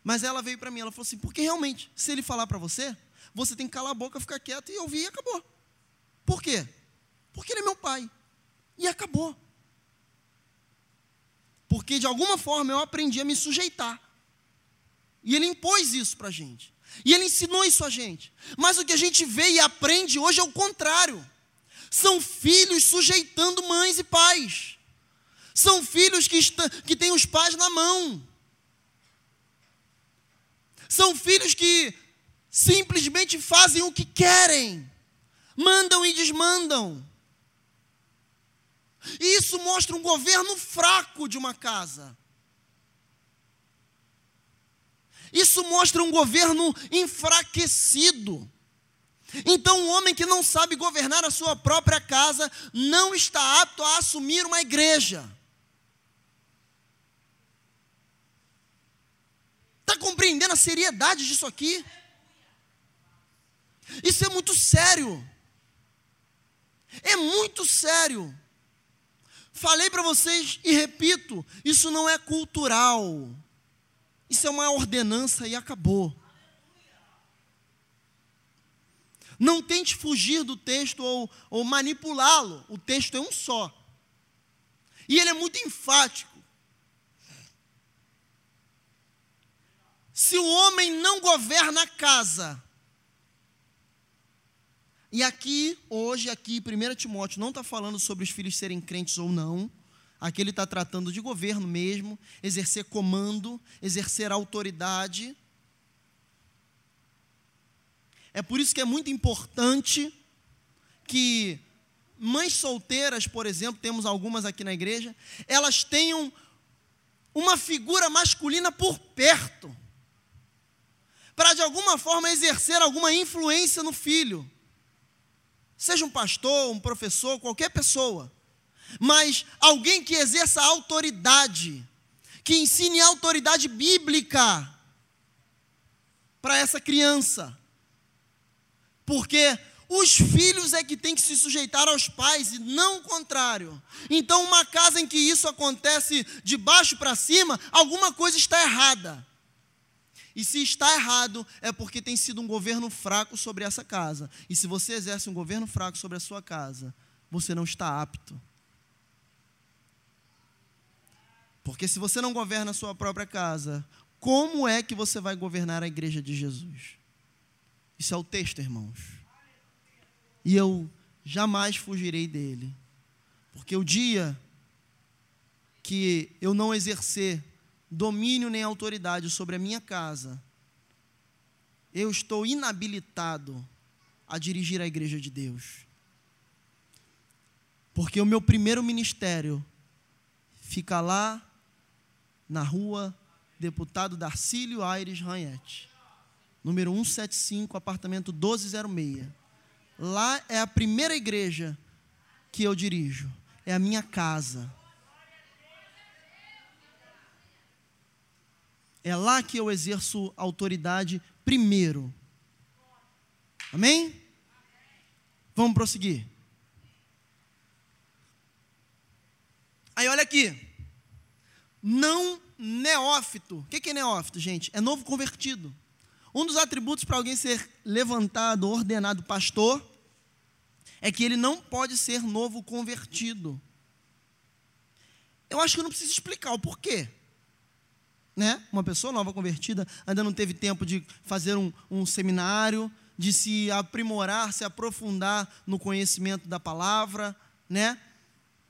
Mas ela veio para mim, ela falou assim, porque realmente, se ele falar para você, você tem que calar a boca, ficar quieto e ouvir e acabou. Por quê? Porque ele é meu pai. E acabou. Porque de alguma forma eu aprendi a me sujeitar. E ele impôs isso para a gente. E ele ensinou isso a gente. Mas o que a gente vê e aprende hoje é o contrário. São filhos sujeitando mães e pais. São filhos que, está, que têm os pais na mão. São filhos que simplesmente fazem o que querem, mandam e desmandam. E isso mostra um governo fraco de uma casa. Isso mostra um governo enfraquecido. Então, um homem que não sabe governar a sua própria casa não está apto a assumir uma igreja. Está compreendendo a seriedade disso aqui? Isso é muito sério. É muito sério. Falei para vocês e repito: isso não é cultural. Isso é uma ordenança e acabou. Não tente fugir do texto ou, ou manipulá-lo. O texto é um só. E ele é muito enfático. Se o homem não governa a casa, e aqui, hoje, aqui, 1 Timóteo não está falando sobre os filhos serem crentes ou não. Aqui ele está tratando de governo mesmo, exercer comando, exercer autoridade. É por isso que é muito importante que mães solteiras, por exemplo, temos algumas aqui na igreja, elas tenham uma figura masculina por perto, para de alguma forma exercer alguma influência no filho seja um pastor, um professor, qualquer pessoa, mas alguém que exerça autoridade, que ensine autoridade bíblica para essa criança. Porque os filhos é que têm que se sujeitar aos pais e não o contrário. Então, uma casa em que isso acontece de baixo para cima, alguma coisa está errada. E se está errado, é porque tem sido um governo fraco sobre essa casa. E se você exerce um governo fraco sobre a sua casa, você não está apto. Porque se você não governa a sua própria casa, como é que você vai governar a igreja de Jesus? Isso é o texto, irmãos. E eu jamais fugirei dele. Porque o dia que eu não exercer domínio nem autoridade sobre a minha casa, eu estou inabilitado a dirigir a igreja de Deus. Porque o meu primeiro ministério fica lá na rua Deputado Darcílio Aires Ranhete, número 175, apartamento 1206. Lá é a primeira igreja que eu dirijo, é a minha casa. É lá que eu exerço autoridade primeiro. Amém? Vamos prosseguir. Aí olha aqui. Não neófito. O que é neófito, gente? É novo convertido. Um dos atributos para alguém ser levantado, ordenado pastor, é que ele não pode ser novo convertido. Eu acho que eu não preciso explicar o porquê. Né? Uma pessoa nova convertida ainda não teve tempo de fazer um, um seminário, de se aprimorar, se aprofundar no conhecimento da palavra, né?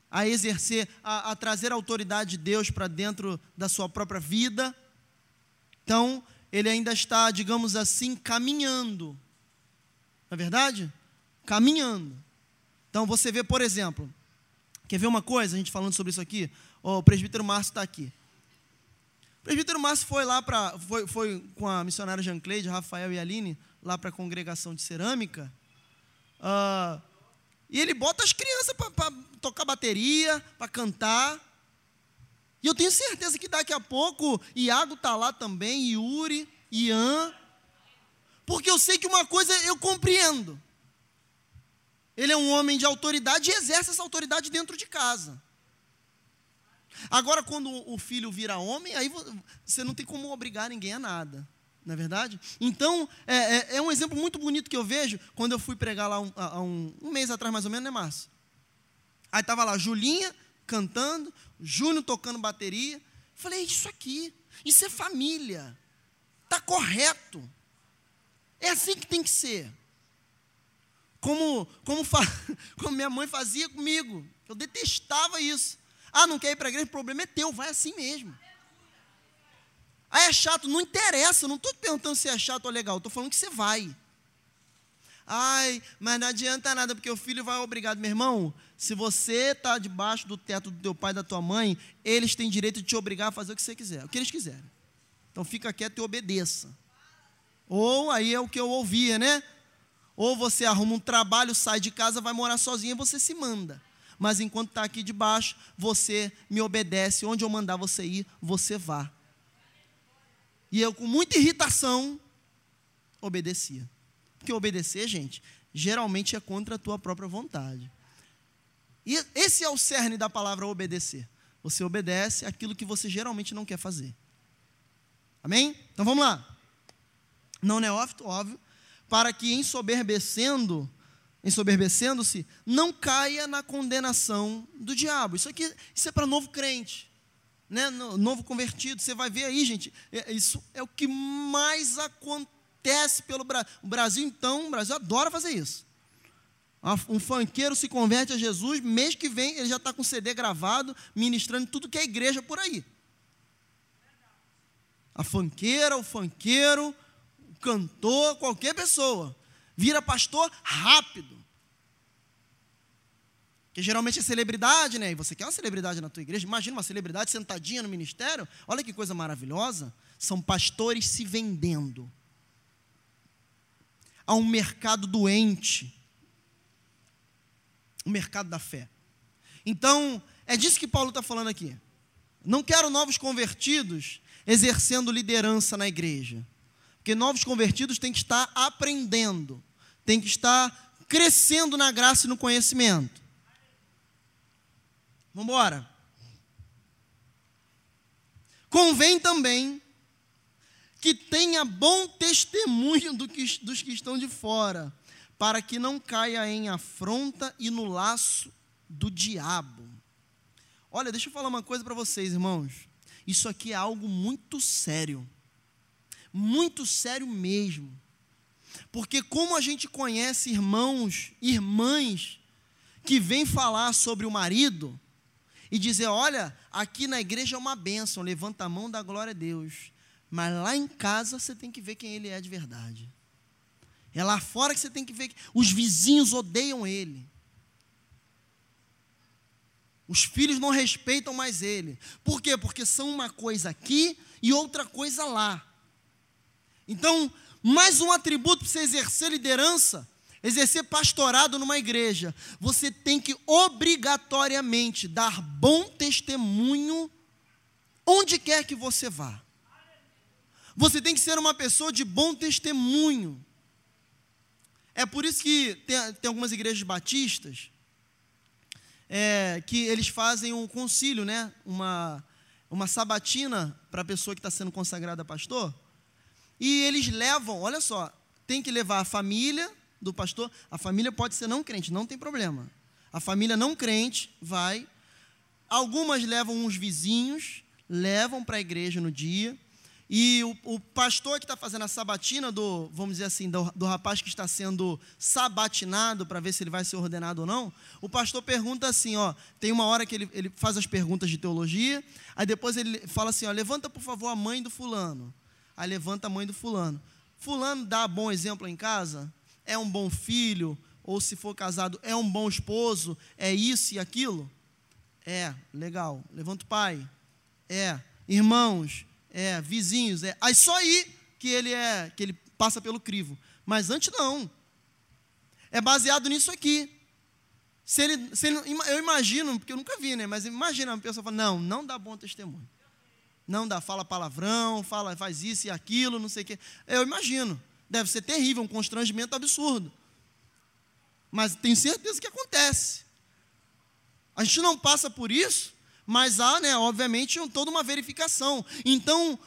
a exercer, a, a trazer a autoridade de Deus para dentro da sua própria vida. Então, ele ainda está, digamos assim, caminhando. Não é verdade? Caminhando. Então, você vê, por exemplo, quer ver uma coisa, a gente falando sobre isso aqui? Oh, o presbítero Márcio está aqui. O presbítero Márcio foi lá para. Foi, foi com a missionária Jean Cleide, Rafael e Aline, lá para a congregação de cerâmica. Uh, e ele bota as crianças para tocar bateria, para cantar. E eu tenho certeza que daqui a pouco Iago está lá também, Yuri, Ian. Porque eu sei que uma coisa eu compreendo. Ele é um homem de autoridade e exerce essa autoridade dentro de casa. Agora, quando o filho vira homem, aí você não tem como obrigar ninguém a nada. Não é verdade? Então, é, é, é um exemplo muito bonito que eu vejo quando eu fui pregar lá um, há um, um mês atrás, mais ou menos, né, Márcio? Aí estava lá Julinha cantando, Júnior tocando bateria. Falei, é isso aqui, isso é família. Está correto. É assim que tem que ser. Como, como, fa... como minha mãe fazia comigo. Eu detestava isso. Ah, não quer ir para a igreja? O problema é teu, vai assim mesmo. Ah, é chato? Não interessa, não estou te perguntando se é chato ou legal, estou falando que você vai. Ai, mas não adianta nada, porque o filho vai obrigado. Meu irmão, se você está debaixo do teto do teu pai e da tua mãe, eles têm direito de te obrigar a fazer o que você quiser, o que eles quiserem. Então fica quieto e obedeça. Ou aí é o que eu ouvia, né? Ou você arruma um trabalho, sai de casa, vai morar sozinho e você se manda. Mas enquanto está aqui debaixo, você me obedece. Onde eu mandar você ir, você vá. E eu, com muita irritação, obedecia. Porque obedecer, gente, geralmente é contra a tua própria vontade. E esse é o cerne da palavra obedecer. Você obedece aquilo que você geralmente não quer fazer. Amém? Então vamos lá. Não neófito, óbvio, para que ensoberbecendo, ensoberbecendo-se, não caia na condenação do diabo. Isso aqui, isso é para novo crente né, novo convertido. Você vai ver aí, gente, é, isso é o que mais acontece pelo Brasil. O Brasil, então, o Brasil adora fazer isso. Um funkeiro se converte a Jesus, mês que vem ele já está com CD gravado, ministrando tudo que é igreja por aí. A funkeira, o funkeiro, o cantor, qualquer pessoa. Vira pastor rápido. Porque geralmente é celebridade, né? E você quer uma celebridade na tua igreja? Imagina uma celebridade sentadinha no ministério. Olha que coisa maravilhosa. São pastores se vendendo. Há um mercado doente. O mercado da fé. Então, é disso que Paulo está falando aqui. Não quero novos convertidos exercendo liderança na igreja. Porque novos convertidos têm que estar aprendendo, têm que estar crescendo na graça e no conhecimento. Vamos embora. Convém também que tenha bom testemunho do que, dos que estão de fora, para que não caia em afronta e no laço do diabo. Olha, deixa eu falar uma coisa para vocês, irmãos. isso aqui é algo muito sério. Muito sério mesmo. Porque como a gente conhece irmãos, irmãs que vêm falar sobre o marido e dizer, olha, aqui na igreja é uma bênção, levanta a mão da glória a Deus. Mas lá em casa você tem que ver quem ele é de verdade. É lá fora que você tem que ver os vizinhos odeiam ele. Os filhos não respeitam mais ele. Por quê? Porque são uma coisa aqui e outra coisa lá. Então, mais um atributo para você exercer liderança, exercer pastorado numa igreja. Você tem que obrigatoriamente dar bom testemunho onde quer que você vá. Você tem que ser uma pessoa de bom testemunho. É por isso que tem, tem algumas igrejas batistas é, que eles fazem um concílio, né? uma, uma sabatina para a pessoa que está sendo consagrada pastor. E eles levam, olha só, tem que levar a família do pastor. A família pode ser não crente, não tem problema. A família não crente vai. Algumas levam uns vizinhos, levam para a igreja no dia. E o, o pastor que está fazendo a sabatina do, vamos dizer assim, do, do rapaz que está sendo sabatinado para ver se ele vai ser ordenado ou não, o pastor pergunta assim, ó, tem uma hora que ele, ele faz as perguntas de teologia, aí depois ele fala assim, ó, levanta por favor a mãe do fulano. Aí levanta a mãe do fulano. Fulano dá bom exemplo em casa? É um bom filho? Ou se for casado, é um bom esposo? É isso e aquilo? É, legal. Levanta o pai. É. Irmãos, é, vizinhos, é. Aí só aí que ele é, que ele passa pelo crivo. Mas antes não. É baseado nisso aqui. Se ele, se ele, eu imagino, porque eu nunca vi, né? Mas imagina uma pessoa falando, não, não dá bom testemunho. Não dá, fala palavrão, fala, faz isso e aquilo, não sei o quê. Eu imagino. Deve ser terrível, um constrangimento absurdo. Mas tenho certeza que acontece. A gente não passa por isso, mas há, né, obviamente, toda uma verificação. Então,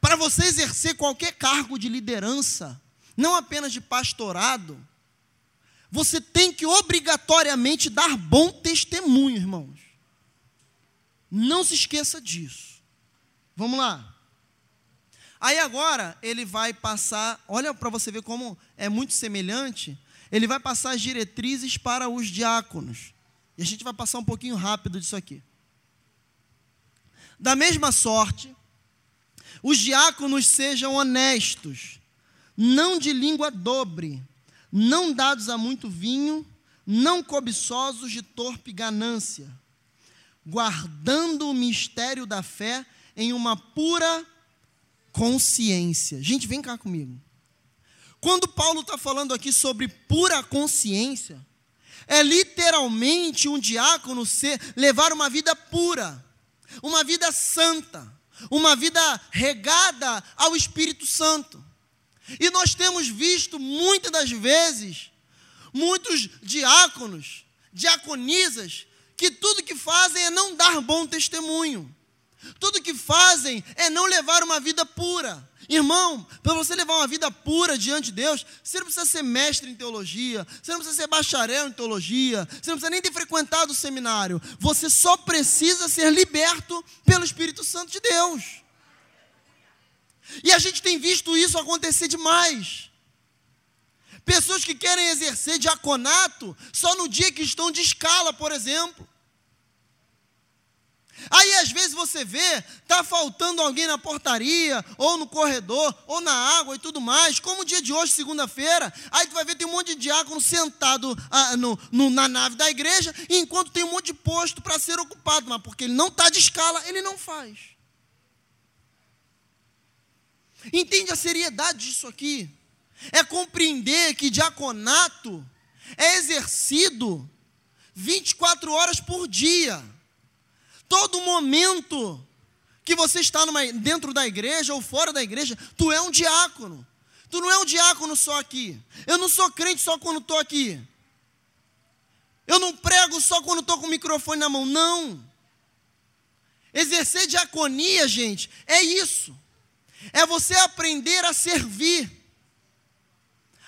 para você exercer qualquer cargo de liderança, não apenas de pastorado, você tem que obrigatoriamente dar bom testemunho, irmãos. Não se esqueça disso. Vamos lá. Aí agora ele vai passar, olha para você ver como é muito semelhante, ele vai passar as diretrizes para os diáconos. E a gente vai passar um pouquinho rápido disso aqui. Da mesma sorte, os diáconos sejam honestos, não de língua dobre, não dados a muito vinho, não cobiçosos de torpe ganância, guardando o mistério da fé em uma pura consciência. Gente, vem cá comigo. Quando Paulo está falando aqui sobre pura consciência, é literalmente um diácono ser, levar uma vida pura, uma vida santa, uma vida regada ao Espírito Santo. E nós temos visto muitas das vezes muitos diáconos, diaconisas, que tudo que fazem é não dar bom testemunho. Tudo que fazem é não levar uma vida pura. Irmão, para você levar uma vida pura diante de Deus, você não precisa ser mestre em teologia, você não precisa ser bacharel em teologia, você não precisa nem ter frequentado o seminário. Você só precisa ser liberto pelo Espírito Santo de Deus. E a gente tem visto isso acontecer demais. Pessoas que querem exercer diaconato só no dia que estão de escala, por exemplo. Aí às vezes você vê, tá faltando alguém na portaria, ou no corredor, ou na água e tudo mais, como o dia de hoje, segunda-feira, aí tu vai ver tem um monte de diácono sentado ah, no, no, na nave da igreja, enquanto tem um monte de posto para ser ocupado, mas porque ele não está de escala, ele não faz. Entende a seriedade disso aqui? É compreender que diaconato é exercido 24 horas por dia todo momento que você está numa, dentro da igreja ou fora da igreja, tu é um diácono. Tu não é um diácono só aqui. Eu não sou crente só quando estou aqui. Eu não prego só quando estou com o microfone na mão. Não. Exercer diaconia, gente, é isso. É você aprender a servir.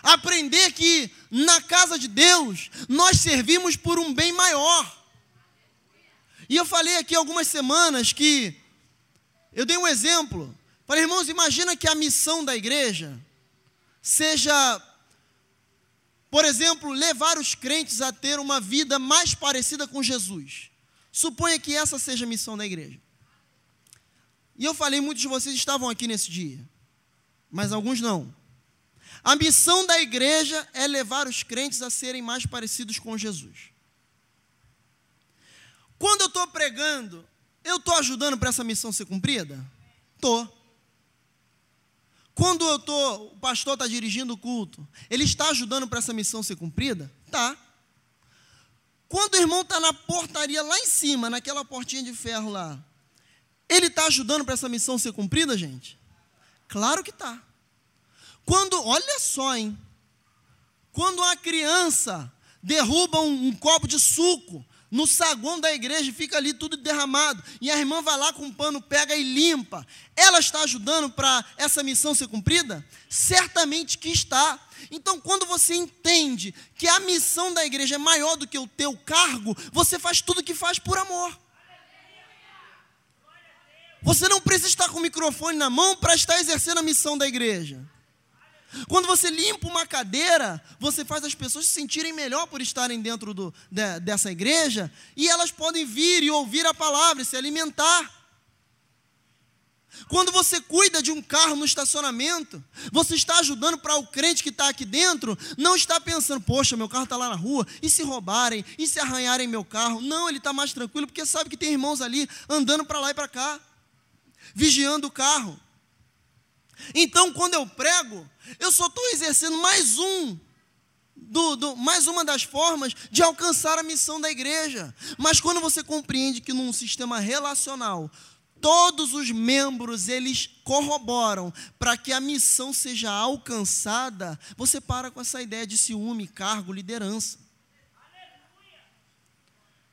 Aprender que na casa de Deus nós servimos por um bem maior. E eu falei aqui algumas semanas que Eu dei um exemplo. Falei, irmãos, imagina que a missão da igreja seja, por exemplo, levar os crentes a ter uma vida mais parecida com Jesus. Suponha que essa seja a missão da igreja. E eu falei, muitos de vocês estavam aqui nesse dia, mas alguns não. A missão da igreja é levar os crentes a serem mais parecidos com Jesus. Quando eu estou pregando, eu estou ajudando para essa missão ser cumprida? Estou. Quando eu tô, o pastor está dirigindo o culto, ele está ajudando para essa missão ser cumprida? Tá. Quando o irmão está na portaria lá em cima, naquela portinha de ferro lá, ele está ajudando para essa missão ser cumprida, gente? Claro que está. Quando, olha só, hein? Quando uma criança derruba um, um copo de suco no saguão da igreja e fica ali tudo derramado, e a irmã vai lá com um pano, pega e limpa, ela está ajudando para essa missão ser cumprida? Certamente que está. Então, quando você entende que a missão da igreja é maior do que o teu cargo, você faz tudo o que faz por amor. Você não precisa estar com o microfone na mão para estar exercendo a missão da igreja. Quando você limpa uma cadeira, você faz as pessoas se sentirem melhor por estarem dentro do, de, dessa igreja e elas podem vir e ouvir a palavra e se alimentar. Quando você cuida de um carro no estacionamento, você está ajudando para o crente que está aqui dentro, não está pensando, poxa, meu carro está lá na rua, e se roubarem, e se arranharem meu carro. Não, ele está mais tranquilo, porque sabe que tem irmãos ali andando para lá e para cá, vigiando o carro. Então, quando eu prego, eu só estou exercendo mais um do, do, mais uma das formas de alcançar a missão da igreja. Mas quando você compreende que num sistema relacional todos os membros eles corroboram para que a missão seja alcançada, você para com essa ideia de ciúme, cargo, liderança.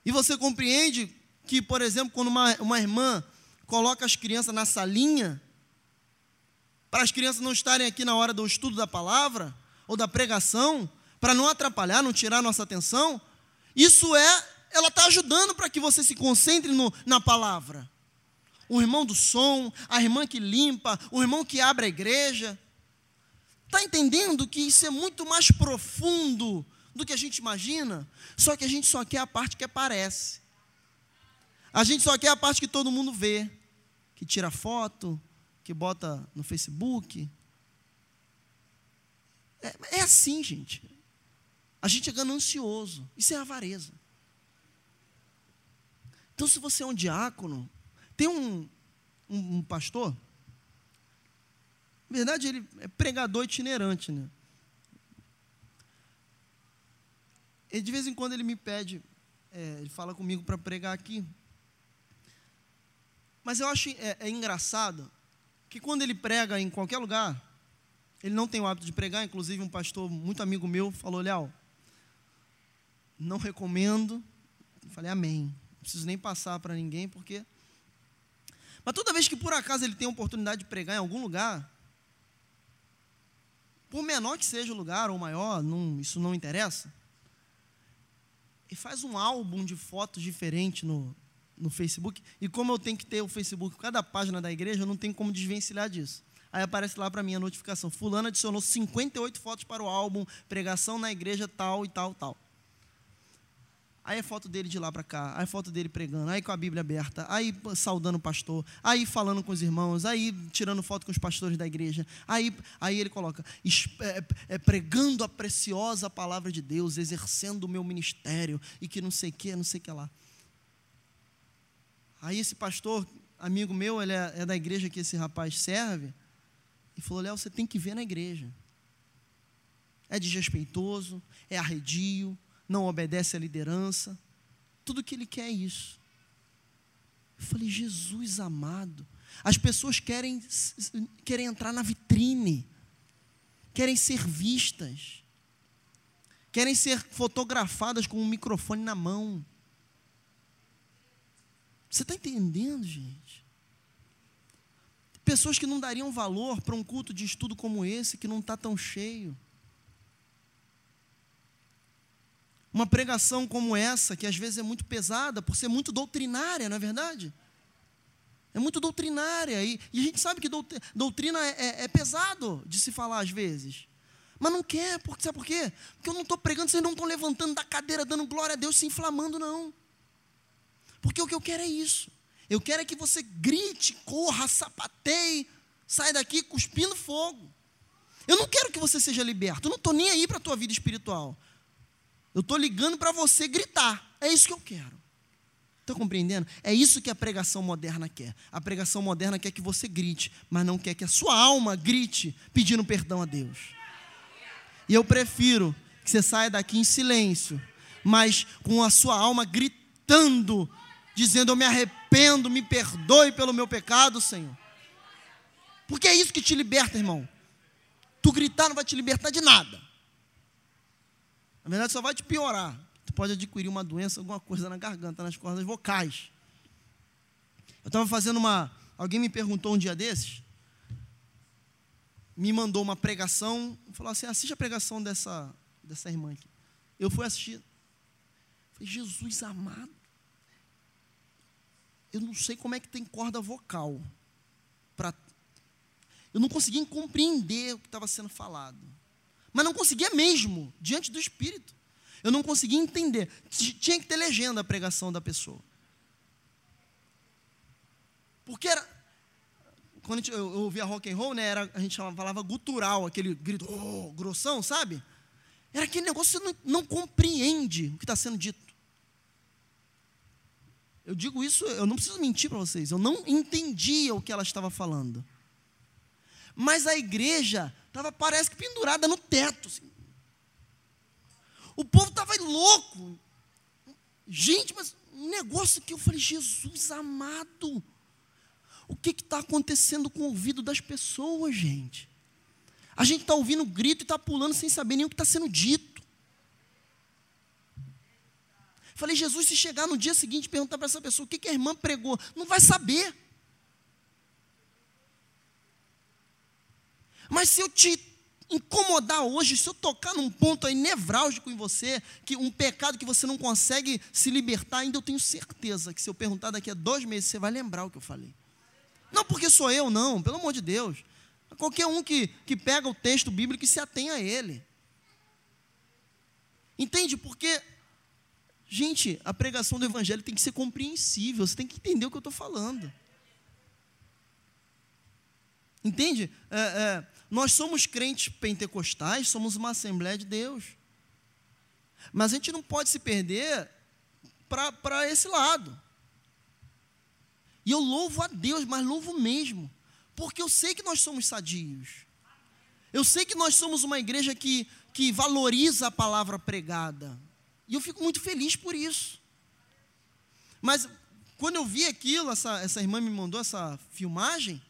E você compreende que, por exemplo, quando uma, uma irmã coloca as crianças na salinha, para as crianças não estarem aqui na hora do estudo da palavra ou da pregação, para não atrapalhar, não tirar nossa atenção, isso é, ela está ajudando para que você se concentre no, na palavra. O irmão do som, a irmã que limpa, o irmão que abre a igreja. Está entendendo que isso é muito mais profundo do que a gente imagina? Só que a gente só quer a parte que aparece. A gente só quer a parte que todo mundo vê, que tira foto, que bota no Facebook. É, é assim, gente. A gente é ganancioso. Isso é avareza. Então, se você é um diácono, tem um, um, um pastor, na verdade, ele é pregador itinerante, né? E de vez em quando ele me pede, é, ele fala comigo para pregar aqui. Mas eu acho é, é engraçado que quando ele prega em qualquer lugar, ele não tem o hábito de pregar, inclusive um pastor muito amigo meu falou, Léo, não recomendo. Eu falei, amém. Não preciso nem passar para ninguém, porque. Mas toda vez que por acaso ele tem a oportunidade de pregar em algum lugar, por menor que seja o lugar ou maior, não, isso não interessa, ele faz um álbum de fotos diferente no, no Facebook, e como eu tenho que ter o Facebook cada página da igreja, eu não tenho como desvencilhar disso. Aí aparece lá para mim a notificação: Fulano adicionou 58 fotos para o álbum, pregação na igreja tal e tal, tal. Aí é foto dele de lá para cá, aí é foto dele pregando, aí com a Bíblia aberta, aí saudando o pastor, aí falando com os irmãos, aí tirando foto com os pastores da igreja, aí, aí ele coloca, é, é, pregando a preciosa palavra de Deus, exercendo o meu ministério, e que não sei o que, não sei o que lá. Aí esse pastor, amigo meu, ele é, é da igreja que esse rapaz serve, e falou: Léo, você tem que ver na igreja. É desrespeitoso, é arredio, não obedece à liderança. Tudo que ele quer é isso. Eu falei, Jesus amado. As pessoas querem, querem entrar na vitrine, querem ser vistas, querem ser fotografadas com um microfone na mão. Você está entendendo, gente? Pessoas que não dariam valor para um culto de estudo como esse, que não está tão cheio. Uma pregação como essa, que às vezes é muito pesada, por ser muito doutrinária, não é verdade? é muito doutrinária. E, e a gente sabe que doutrina é, é, é, pesado de se falar às vezes. Mas não quer, porque, sabe por quê? Porque eu não estou pregando, vocês não estão levantando da cadeira, dando glória a Deus, se inflamando, não. Porque o que eu quero é isso. Eu quero é que você grite, corra, sapateie, saia daqui cuspindo fogo. Eu não quero que você seja liberto. Eu não estou nem aí para a tua vida espiritual. Eu estou ligando para você gritar. É isso que eu quero. Estão compreendendo? É isso que a pregação moderna quer. A pregação moderna quer que você grite, mas não quer que a sua alma grite pedindo perdão a Deus. E eu prefiro que você saia daqui em silêncio, mas com a sua alma gritando, dizendo: Eu me arrependo, me perdoe pelo meu pecado, Senhor. Porque é isso que te liberta, irmão. Tu gritar não vai te libertar de nada. Na verdade, só vai te piorar pode adquirir uma doença, alguma coisa na garganta, nas cordas vocais. Eu estava fazendo uma. Alguém me perguntou um dia desses, me mandou uma pregação, falou assim: assiste a pregação dessa, dessa irmã aqui. Eu fui assistir. Falei, Jesus amado. Eu não sei como é que tem corda vocal. Pra... Eu não conseguia compreender o que estava sendo falado. Mas não conseguia mesmo, diante do Espírito. Eu não conseguia entender. Tinha que ter legenda a pregação da pessoa. Porque era. Quando gente, eu, eu ouvia rock and roll, né, era, a gente falava gutural, aquele grito oh, grossão, sabe? Era aquele negócio que você não, não compreende o que está sendo dito. Eu digo isso, eu não preciso mentir para vocês, eu não entendia o que ela estava falando. Mas a igreja estava, parece que pendurada no teto. Assim. O povo estava louco. Gente, mas um negócio que eu falei, Jesus amado, o que está acontecendo com o ouvido das pessoas, gente? A gente está ouvindo grito e está pulando sem saber nem o que está sendo dito. Falei, Jesus, se chegar no dia seguinte e perguntar para essa pessoa o que, que a irmã pregou, não vai saber. Mas se eu te incomodar hoje, se eu tocar num ponto aí nevrálgico em você, que um pecado que você não consegue se libertar, ainda eu tenho certeza que se eu perguntar daqui a dois meses, você vai lembrar o que eu falei. Não porque sou eu, não, pelo amor de Deus. Qualquer um que, que pega o texto bíblico e se atém a ele. Entende? Porque, gente, a pregação do evangelho tem que ser compreensível, você tem que entender o que eu estou falando. Entende? É, é, nós somos crentes pentecostais, somos uma Assembleia de Deus. Mas a gente não pode se perder para esse lado. E eu louvo a Deus, mas louvo mesmo, porque eu sei que nós somos sadios. Eu sei que nós somos uma igreja que, que valoriza a palavra pregada. E eu fico muito feliz por isso. Mas quando eu vi aquilo, essa, essa irmã me mandou essa filmagem,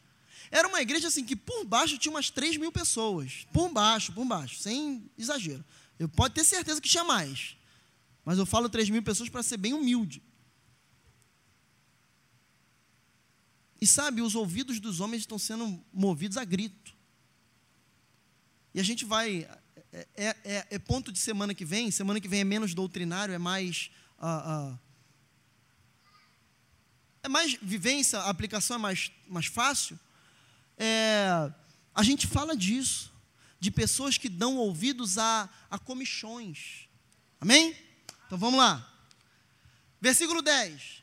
era uma igreja assim que por baixo tinha umas 3 mil pessoas. Por baixo, por baixo, sem exagero. Eu pode ter certeza que tinha mais. Mas eu falo 3 mil pessoas para ser bem humilde. E sabe, os ouvidos dos homens estão sendo movidos a grito. E a gente vai. É, é, é, ponto de semana que vem. Semana que vem é menos doutrinário, é mais. Uh, uh, é mais vivência, a aplicação é mais, mais fácil é, a gente fala disso, de pessoas que dão ouvidos a, a comichões. Amém? Então vamos lá. Versículo 10.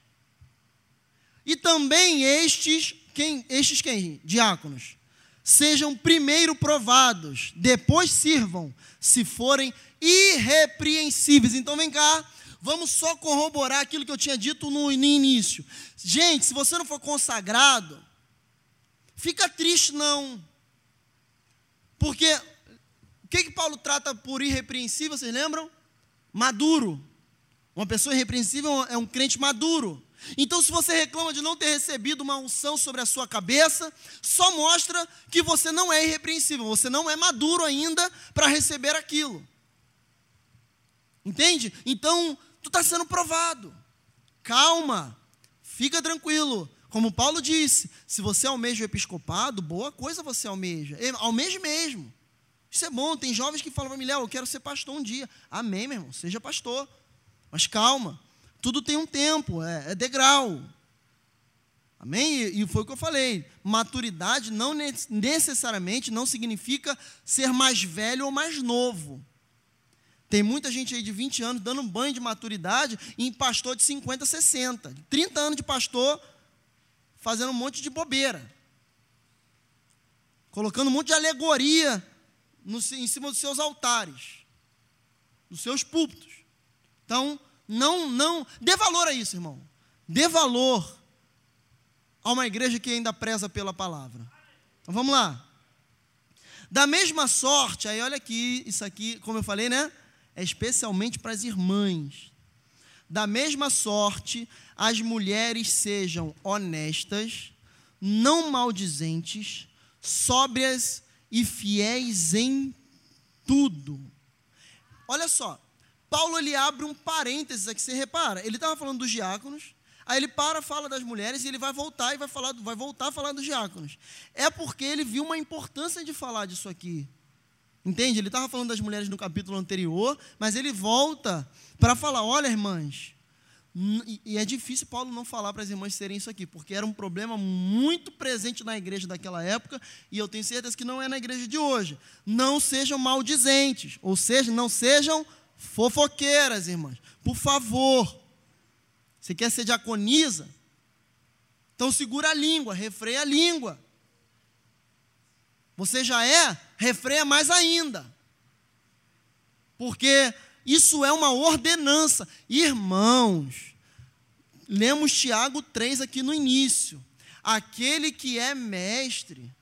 E também estes, quem, estes quem? Diáconos. Sejam primeiro provados, depois sirvam, se forem irrepreensíveis. Então vem cá, vamos só corroborar aquilo que eu tinha dito no, início. Gente, se você não for consagrado, Fica triste, não. Porque o que, que Paulo trata por irrepreensível, vocês lembram? Maduro. Uma pessoa irrepreensível é um crente maduro. Então, se você reclama de não ter recebido uma unção sobre a sua cabeça, só mostra que você não é irrepreensível, você não é maduro ainda para receber aquilo. Entende? Então, tu está sendo provado. Calma, fica tranquilo. Como Paulo disse, se você almeja o episcopado, boa coisa você almeja. Almeja mesmo. Isso é bom. Tem jovens que falam para mim, Léo, eu quero ser pastor um dia. Amém, meu irmão. Seja pastor. Mas calma. Tudo tem um tempo, é, é degrau. Amém? E foi o que eu falei. Maturidade não necessariamente não significa ser mais velho ou mais novo. Tem muita gente aí de 20 anos dando um banho de maturidade em pastor de 50, 60. 30 anos de pastor fazendo um monte de bobeira. Colocando um monte de alegoria no, em cima dos seus altares, dos seus púlpitos. Então, não, não, dê valor a isso, irmão. Dê valor a uma igreja que ainda preza pela palavra. Então vamos lá. Da mesma sorte, aí olha aqui, isso aqui, como eu falei, né? É especialmente para as irmãs. Da mesma sorte, as mulheres sejam honestas, não maldizentes, sóbrias e fiéis em tudo. Olha só, Paulo ele abre um parênteses aqui, você repara, ele estava falando dos diáconos, Aí ele para, fala das mulheres e ele vai voltar e vai falar, vai voltar a falar dos diáconos. É porque ele viu uma importância de falar disso aqui. Entende? Ele estava falando das mulheres no capítulo anterior, mas ele volta para falar: olha, irmãs, e é difícil Paulo não falar para as irmãs serem isso aqui, porque era um problema muito presente na igreja daquela época, e eu tenho certeza que não é na igreja de hoje. Não sejam maldizentes, ou seja, não sejam fofoqueiras, irmãs. Por favor. Você quer ser diaconisa? Então segura a língua, refreia a língua. Você já é, refreia mais ainda. Porque isso é uma ordenança. Irmãos, lemos Tiago 3 aqui no início. Aquele que é mestre,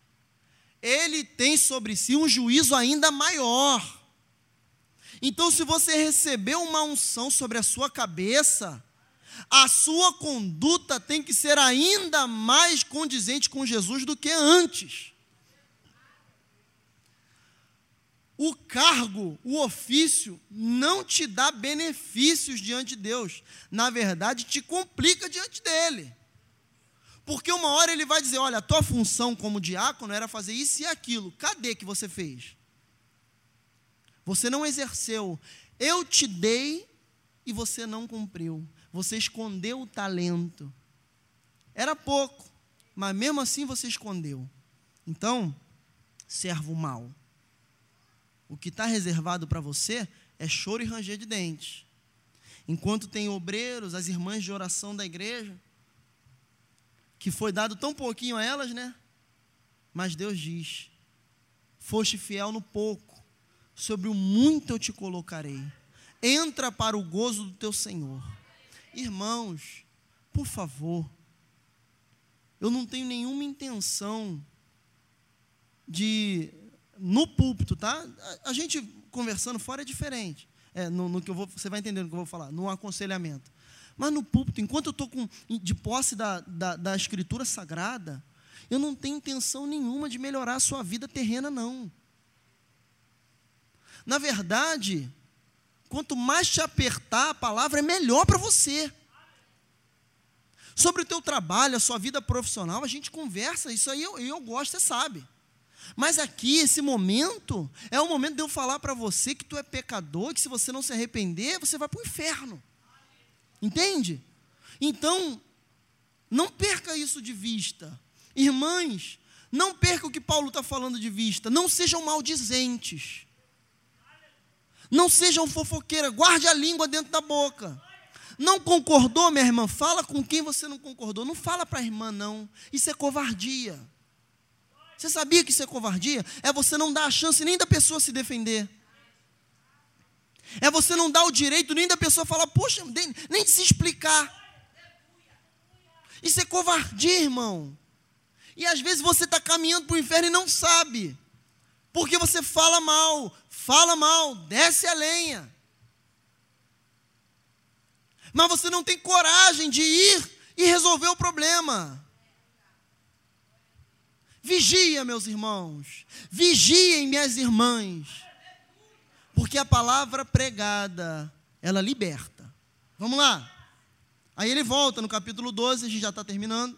ele tem sobre si um juízo ainda maior. Então, se você recebeu uma unção sobre a sua cabeça, a sua conduta tem que ser ainda mais condizente com Jesus do que antes. O cargo, o ofício, não te dá benefícios diante de Deus. Na verdade, te complica diante dele. Porque uma hora ele vai dizer: Olha, a tua função como diácono era fazer isso e aquilo. Cadê que você fez? Você não exerceu. Eu te dei e você não cumpriu você escondeu o talento. Era pouco, mas mesmo assim você escondeu. Então, servo mal. O que está reservado para você é choro e ranger de dentes. Enquanto tem obreiros, as irmãs de oração da igreja, que foi dado tão pouquinho a elas, né? Mas Deus diz: Foste fiel no pouco, sobre o muito eu te colocarei. Entra para o gozo do teu Senhor. Irmãos, por favor, eu não tenho nenhuma intenção de, no púlpito, tá? A, gente conversando fora é diferente. É, no, no, que eu vou, você vai entender o que eu vou falar, no aconselhamento. Mas no púlpito, enquanto eu estou de posse da, da, da Escritura Sagrada, eu não tenho intenção nenhuma de melhorar a sua vida terrena, não. Na verdade, Quanto mais te apertar a palavra, é melhor para você. Sobre o teu trabalho, a sua vida profissional, a gente conversa, isso aí eu, eu gosto, você sabe. Mas aqui, esse momento, é o momento de eu falar para você que tu é pecador, que se você não se arrepender, você vai para o inferno. Entende? Então, não perca isso de vista. Irmãs, não perca o que Paulo está falando de vista. Não sejam maldizentes. Não sejam fofoqueira, guarde a língua dentro da boca. Não concordou, minha irmã? Fala com quem você não concordou. Não fala para a irmã, não. Isso é covardia. Você sabia que isso é covardia? É você não dar a chance nem da pessoa se defender. É você não dar o direito nem da pessoa falar, poxa, nem de se explicar. Isso é covardia, irmão. E às vezes você está caminhando para o inferno e não sabe. Porque você fala mal, fala mal, desce a lenha. Mas você não tem coragem de ir e resolver o problema. Vigia, meus irmãos. Vigiem, minhas irmãs. Porque a palavra pregada, ela liberta. Vamos lá. Aí ele volta no capítulo 12, a gente já está terminando.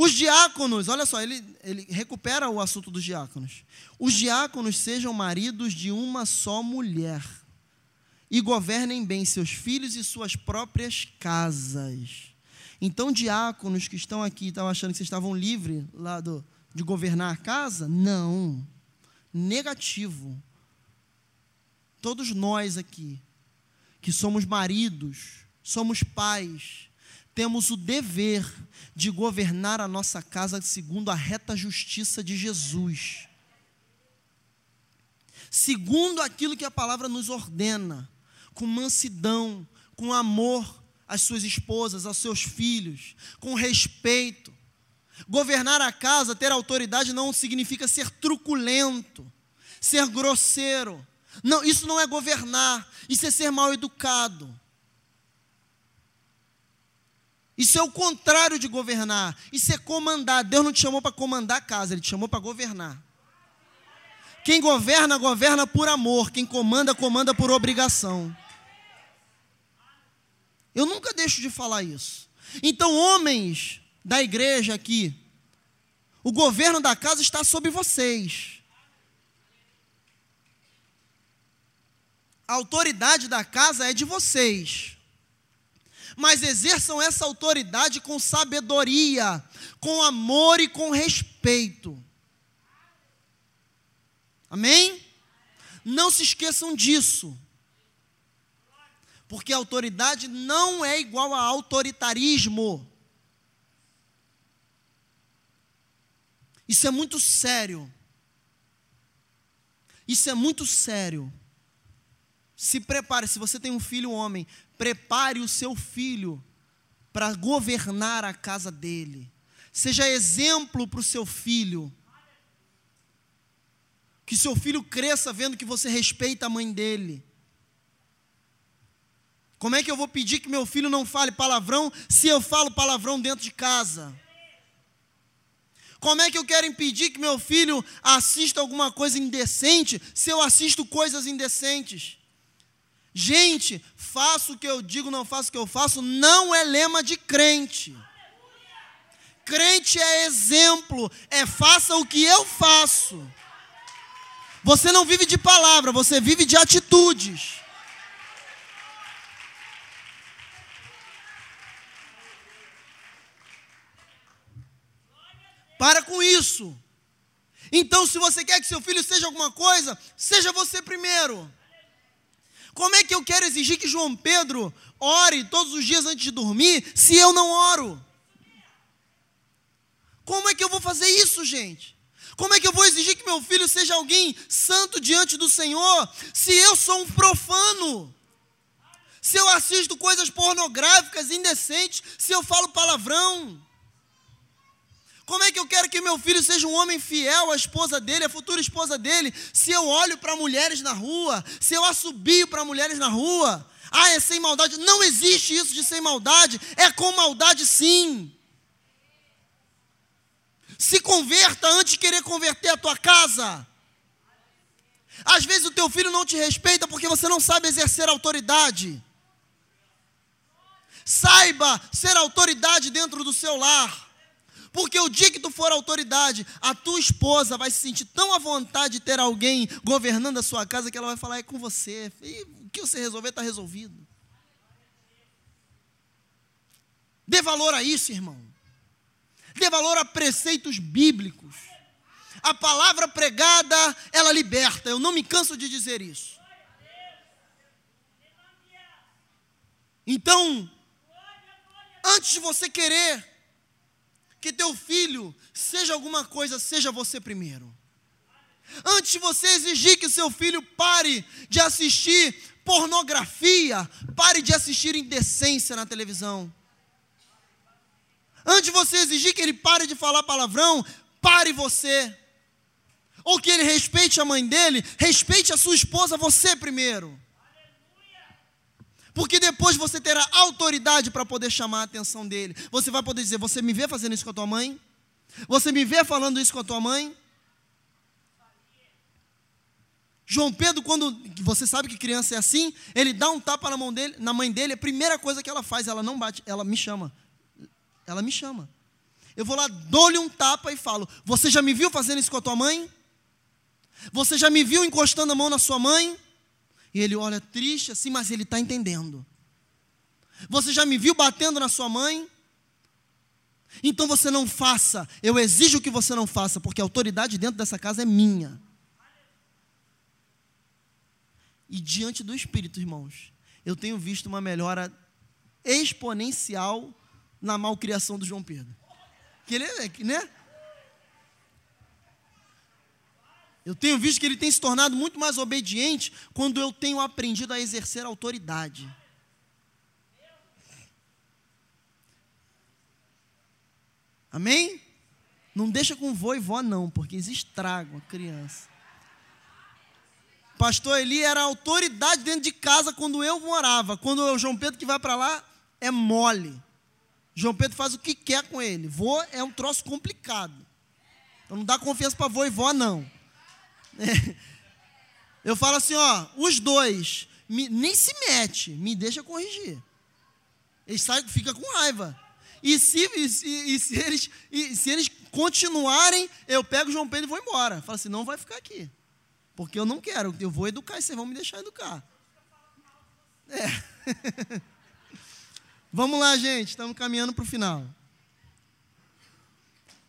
Os diáconos, olha só, ele, ele recupera o assunto dos diáconos. Os diáconos sejam maridos de uma só mulher e governem bem seus filhos e suas próprias casas. Então, diáconos que estão aqui estavam achando que vocês estavam livres lá do, de governar a casa? Não. Negativo. Todos nós aqui, que somos maridos, somos pais, temos o dever de governar a nossa casa segundo a reta justiça de Jesus. Segundo aquilo que a palavra nos ordena, com mansidão, com amor às suas esposas, aos seus filhos, com respeito. Governar a casa, ter autoridade, não significa ser truculento, ser grosseiro. Não, isso não é governar, isso é ser mal educado. Isso é o contrário de governar. Isso é comandar. Deus não te chamou para comandar a casa, Ele te chamou para governar. Quem governa, governa por amor. Quem comanda, comanda por obrigação. Eu nunca deixo de falar isso. Então, homens da igreja aqui, o governo da casa está sobre vocês. A autoridade da casa é de vocês. Mas exerçam essa autoridade com sabedoria, com amor e com respeito. Amém? Não se esqueçam disso. Porque autoridade não é igual a autoritarismo. Isso é muito sério. Isso é muito sério. Se prepare, se você tem um filho homem, prepare o seu filho para governar a casa dele. Seja exemplo para o seu filho. Que seu filho cresça vendo que você respeita a mãe dele. Como é que eu vou pedir que meu filho não fale palavrão se eu falo palavrão dentro de casa? Como é que eu quero impedir que meu filho assista alguma coisa indecente se eu assisto coisas indecentes? Gente, faço o que eu digo, não faço o que eu faço, não é lema de crente. Crente é exemplo, é faça o que eu faço. Você não vive de palavra, você vive de atitudes. Para com isso. Então, se você quer que seu filho seja alguma coisa, seja você primeiro. Como é que eu quero exigir que João Pedro ore todos os dias antes de dormir se eu não oro? Como é que eu vou fazer isso, gente? Como é que eu vou exigir que meu filho seja alguém santo diante do Senhor se eu sou um profano? Se eu assisto coisas pornográficas, indecentes, se eu falo palavrão? Como é que eu quero que meu filho seja um homem fiel à esposa dele, à futura esposa dele, se eu olho para mulheres na rua, se eu assobio para mulheres na rua? Ah, é sem maldade. Não existe isso de sem maldade, é com maldade sim. Se converta antes de querer converter a tua casa. Às vezes o teu filho não te respeita porque você não sabe exercer autoridade. Saiba ser autoridade dentro do seu lar. Porque o dia que tu for autoridade, a tua esposa vai se sentir tão à vontade de ter alguém governando a sua casa que ela vai falar: é com você. E o que você resolver está resolvido. Dê valor a isso, irmão. Dê valor a preceitos bíblicos. A palavra pregada, ela liberta. Eu não me canso de dizer isso. Então, antes de você querer que teu filho seja alguma coisa, seja você primeiro. Antes de você exigir que seu filho pare de assistir pornografia, pare de assistir indecência na televisão. Antes de você exigir que ele pare de falar palavrão, pare você. Ou que ele respeite a mãe dele, respeite a sua esposa, você primeiro. Porque depois você terá autoridade para poder chamar a atenção dele. Você vai poder dizer: Você me vê fazendo isso com a tua mãe? Você me vê falando isso com a tua mãe? João Pedro, quando você sabe que criança é assim, ele dá um tapa na mão dele, na mãe dele, a primeira coisa que ela faz, ela não bate, ela me chama. Ela me chama. Eu vou lá, dou-lhe um tapa e falo: Você já me viu fazendo isso com a tua mãe? Você já me viu encostando a mão na sua mãe? E ele olha triste assim, mas ele está entendendo. Você já me viu batendo na sua mãe? Então você não faça, eu exijo que você não faça, porque a autoridade dentro dessa casa é minha. E diante do Espírito, irmãos, eu tenho visto uma melhora exponencial na malcriação do João Pedro. Que ele é, né? Eu tenho visto que ele tem se tornado muito mais obediente quando eu tenho aprendido a exercer autoridade. Amém? Não deixa com vô e vó, não, porque eles estragam a criança. Pastor Eli era autoridade dentro de casa quando eu morava. Quando o João Pedro que vai para lá é mole. João Pedro faz o que quer com ele. Vô é um troço complicado. Então não dá confiança para vô e vó, não. Eu falo assim, ó, os dois, me, nem se mete, me deixa corrigir. Eles saem, fica com raiva. E se, e, e se, eles, e, se eles continuarem, eu pego o João Pedro e vou embora. Falo assim, não vai ficar aqui. Porque eu não quero, eu vou educar e vocês vão me deixar educar. É. Vamos lá, gente, estamos caminhando para o final.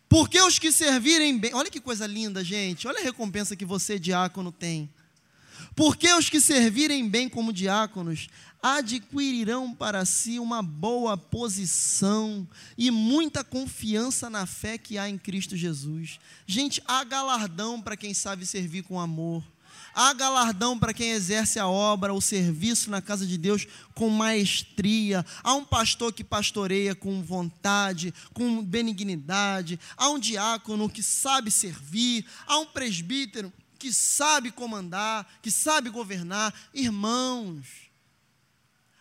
Porque os que servirem bem, olha que coisa linda, gente, olha a recompensa que você, diácono, tem. Porque os que servirem bem como diáconos adquirirão para si uma boa posição e muita confiança na fé que há em Cristo Jesus. Gente, há galardão para quem sabe servir com amor. Há galardão para quem exerce a obra, o serviço na casa de Deus com maestria. Há um pastor que pastoreia com vontade, com benignidade. Há um diácono que sabe servir. Há um presbítero que sabe comandar, que sabe governar. Irmãos,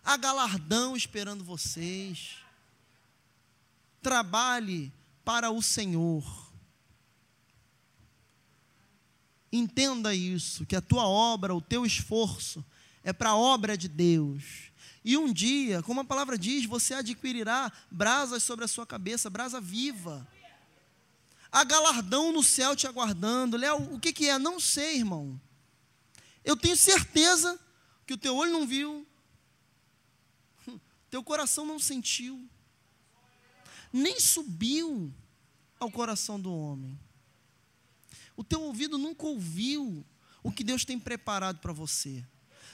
há galardão esperando vocês. Trabalhe para o Senhor. Entenda isso, que a tua obra, o teu esforço é para a obra de Deus. E um dia, como a palavra diz, você adquirirá brasas sobre a sua cabeça, brasa viva. Há galardão no céu te aguardando. Léo, o que, que é? Não sei, irmão. Eu tenho certeza que o teu olho não viu, teu coração não sentiu, nem subiu ao coração do homem. O teu ouvido nunca ouviu o que Deus tem preparado para você.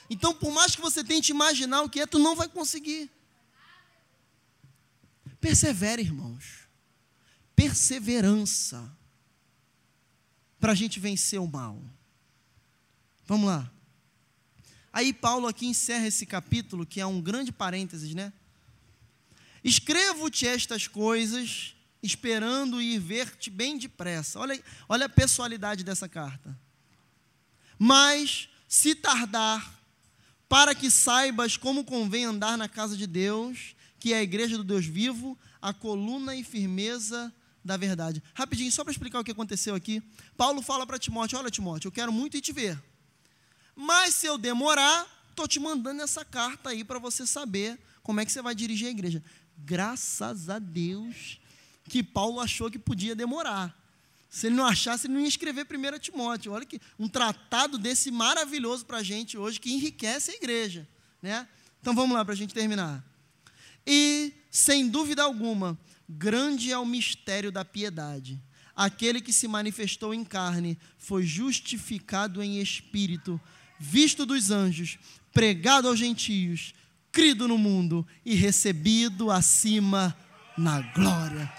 Então, por mais que você tente imaginar o que é, tu não vai conseguir. Persevere, irmãos perseverança para a gente vencer o mal. Vamos lá. Aí Paulo aqui encerra esse capítulo, que é um grande parênteses, né? Escrevo-te estas coisas, esperando ir ver-te bem depressa. Olha, olha a pessoalidade dessa carta. Mas, se tardar, para que saibas como convém andar na casa de Deus, que é a igreja do Deus vivo, a coluna e firmeza da verdade. Rapidinho, só para explicar o que aconteceu aqui. Paulo fala para Timóteo: Olha, Timóteo, eu quero muito ir te ver. Mas se eu demorar, estou te mandando essa carta aí para você saber como é que você vai dirigir a igreja. Graças a Deus que Paulo achou que podia demorar. Se ele não achasse, ele não ia escrever primeiro a Timóteo. Olha que um tratado desse maravilhoso para a gente hoje que enriquece a igreja. Né? Então vamos lá para a gente terminar. E, sem dúvida alguma, Grande é o mistério da piedade. Aquele que se manifestou em carne foi justificado em espírito, visto dos anjos, pregado aos gentios, crido no mundo e recebido acima na glória.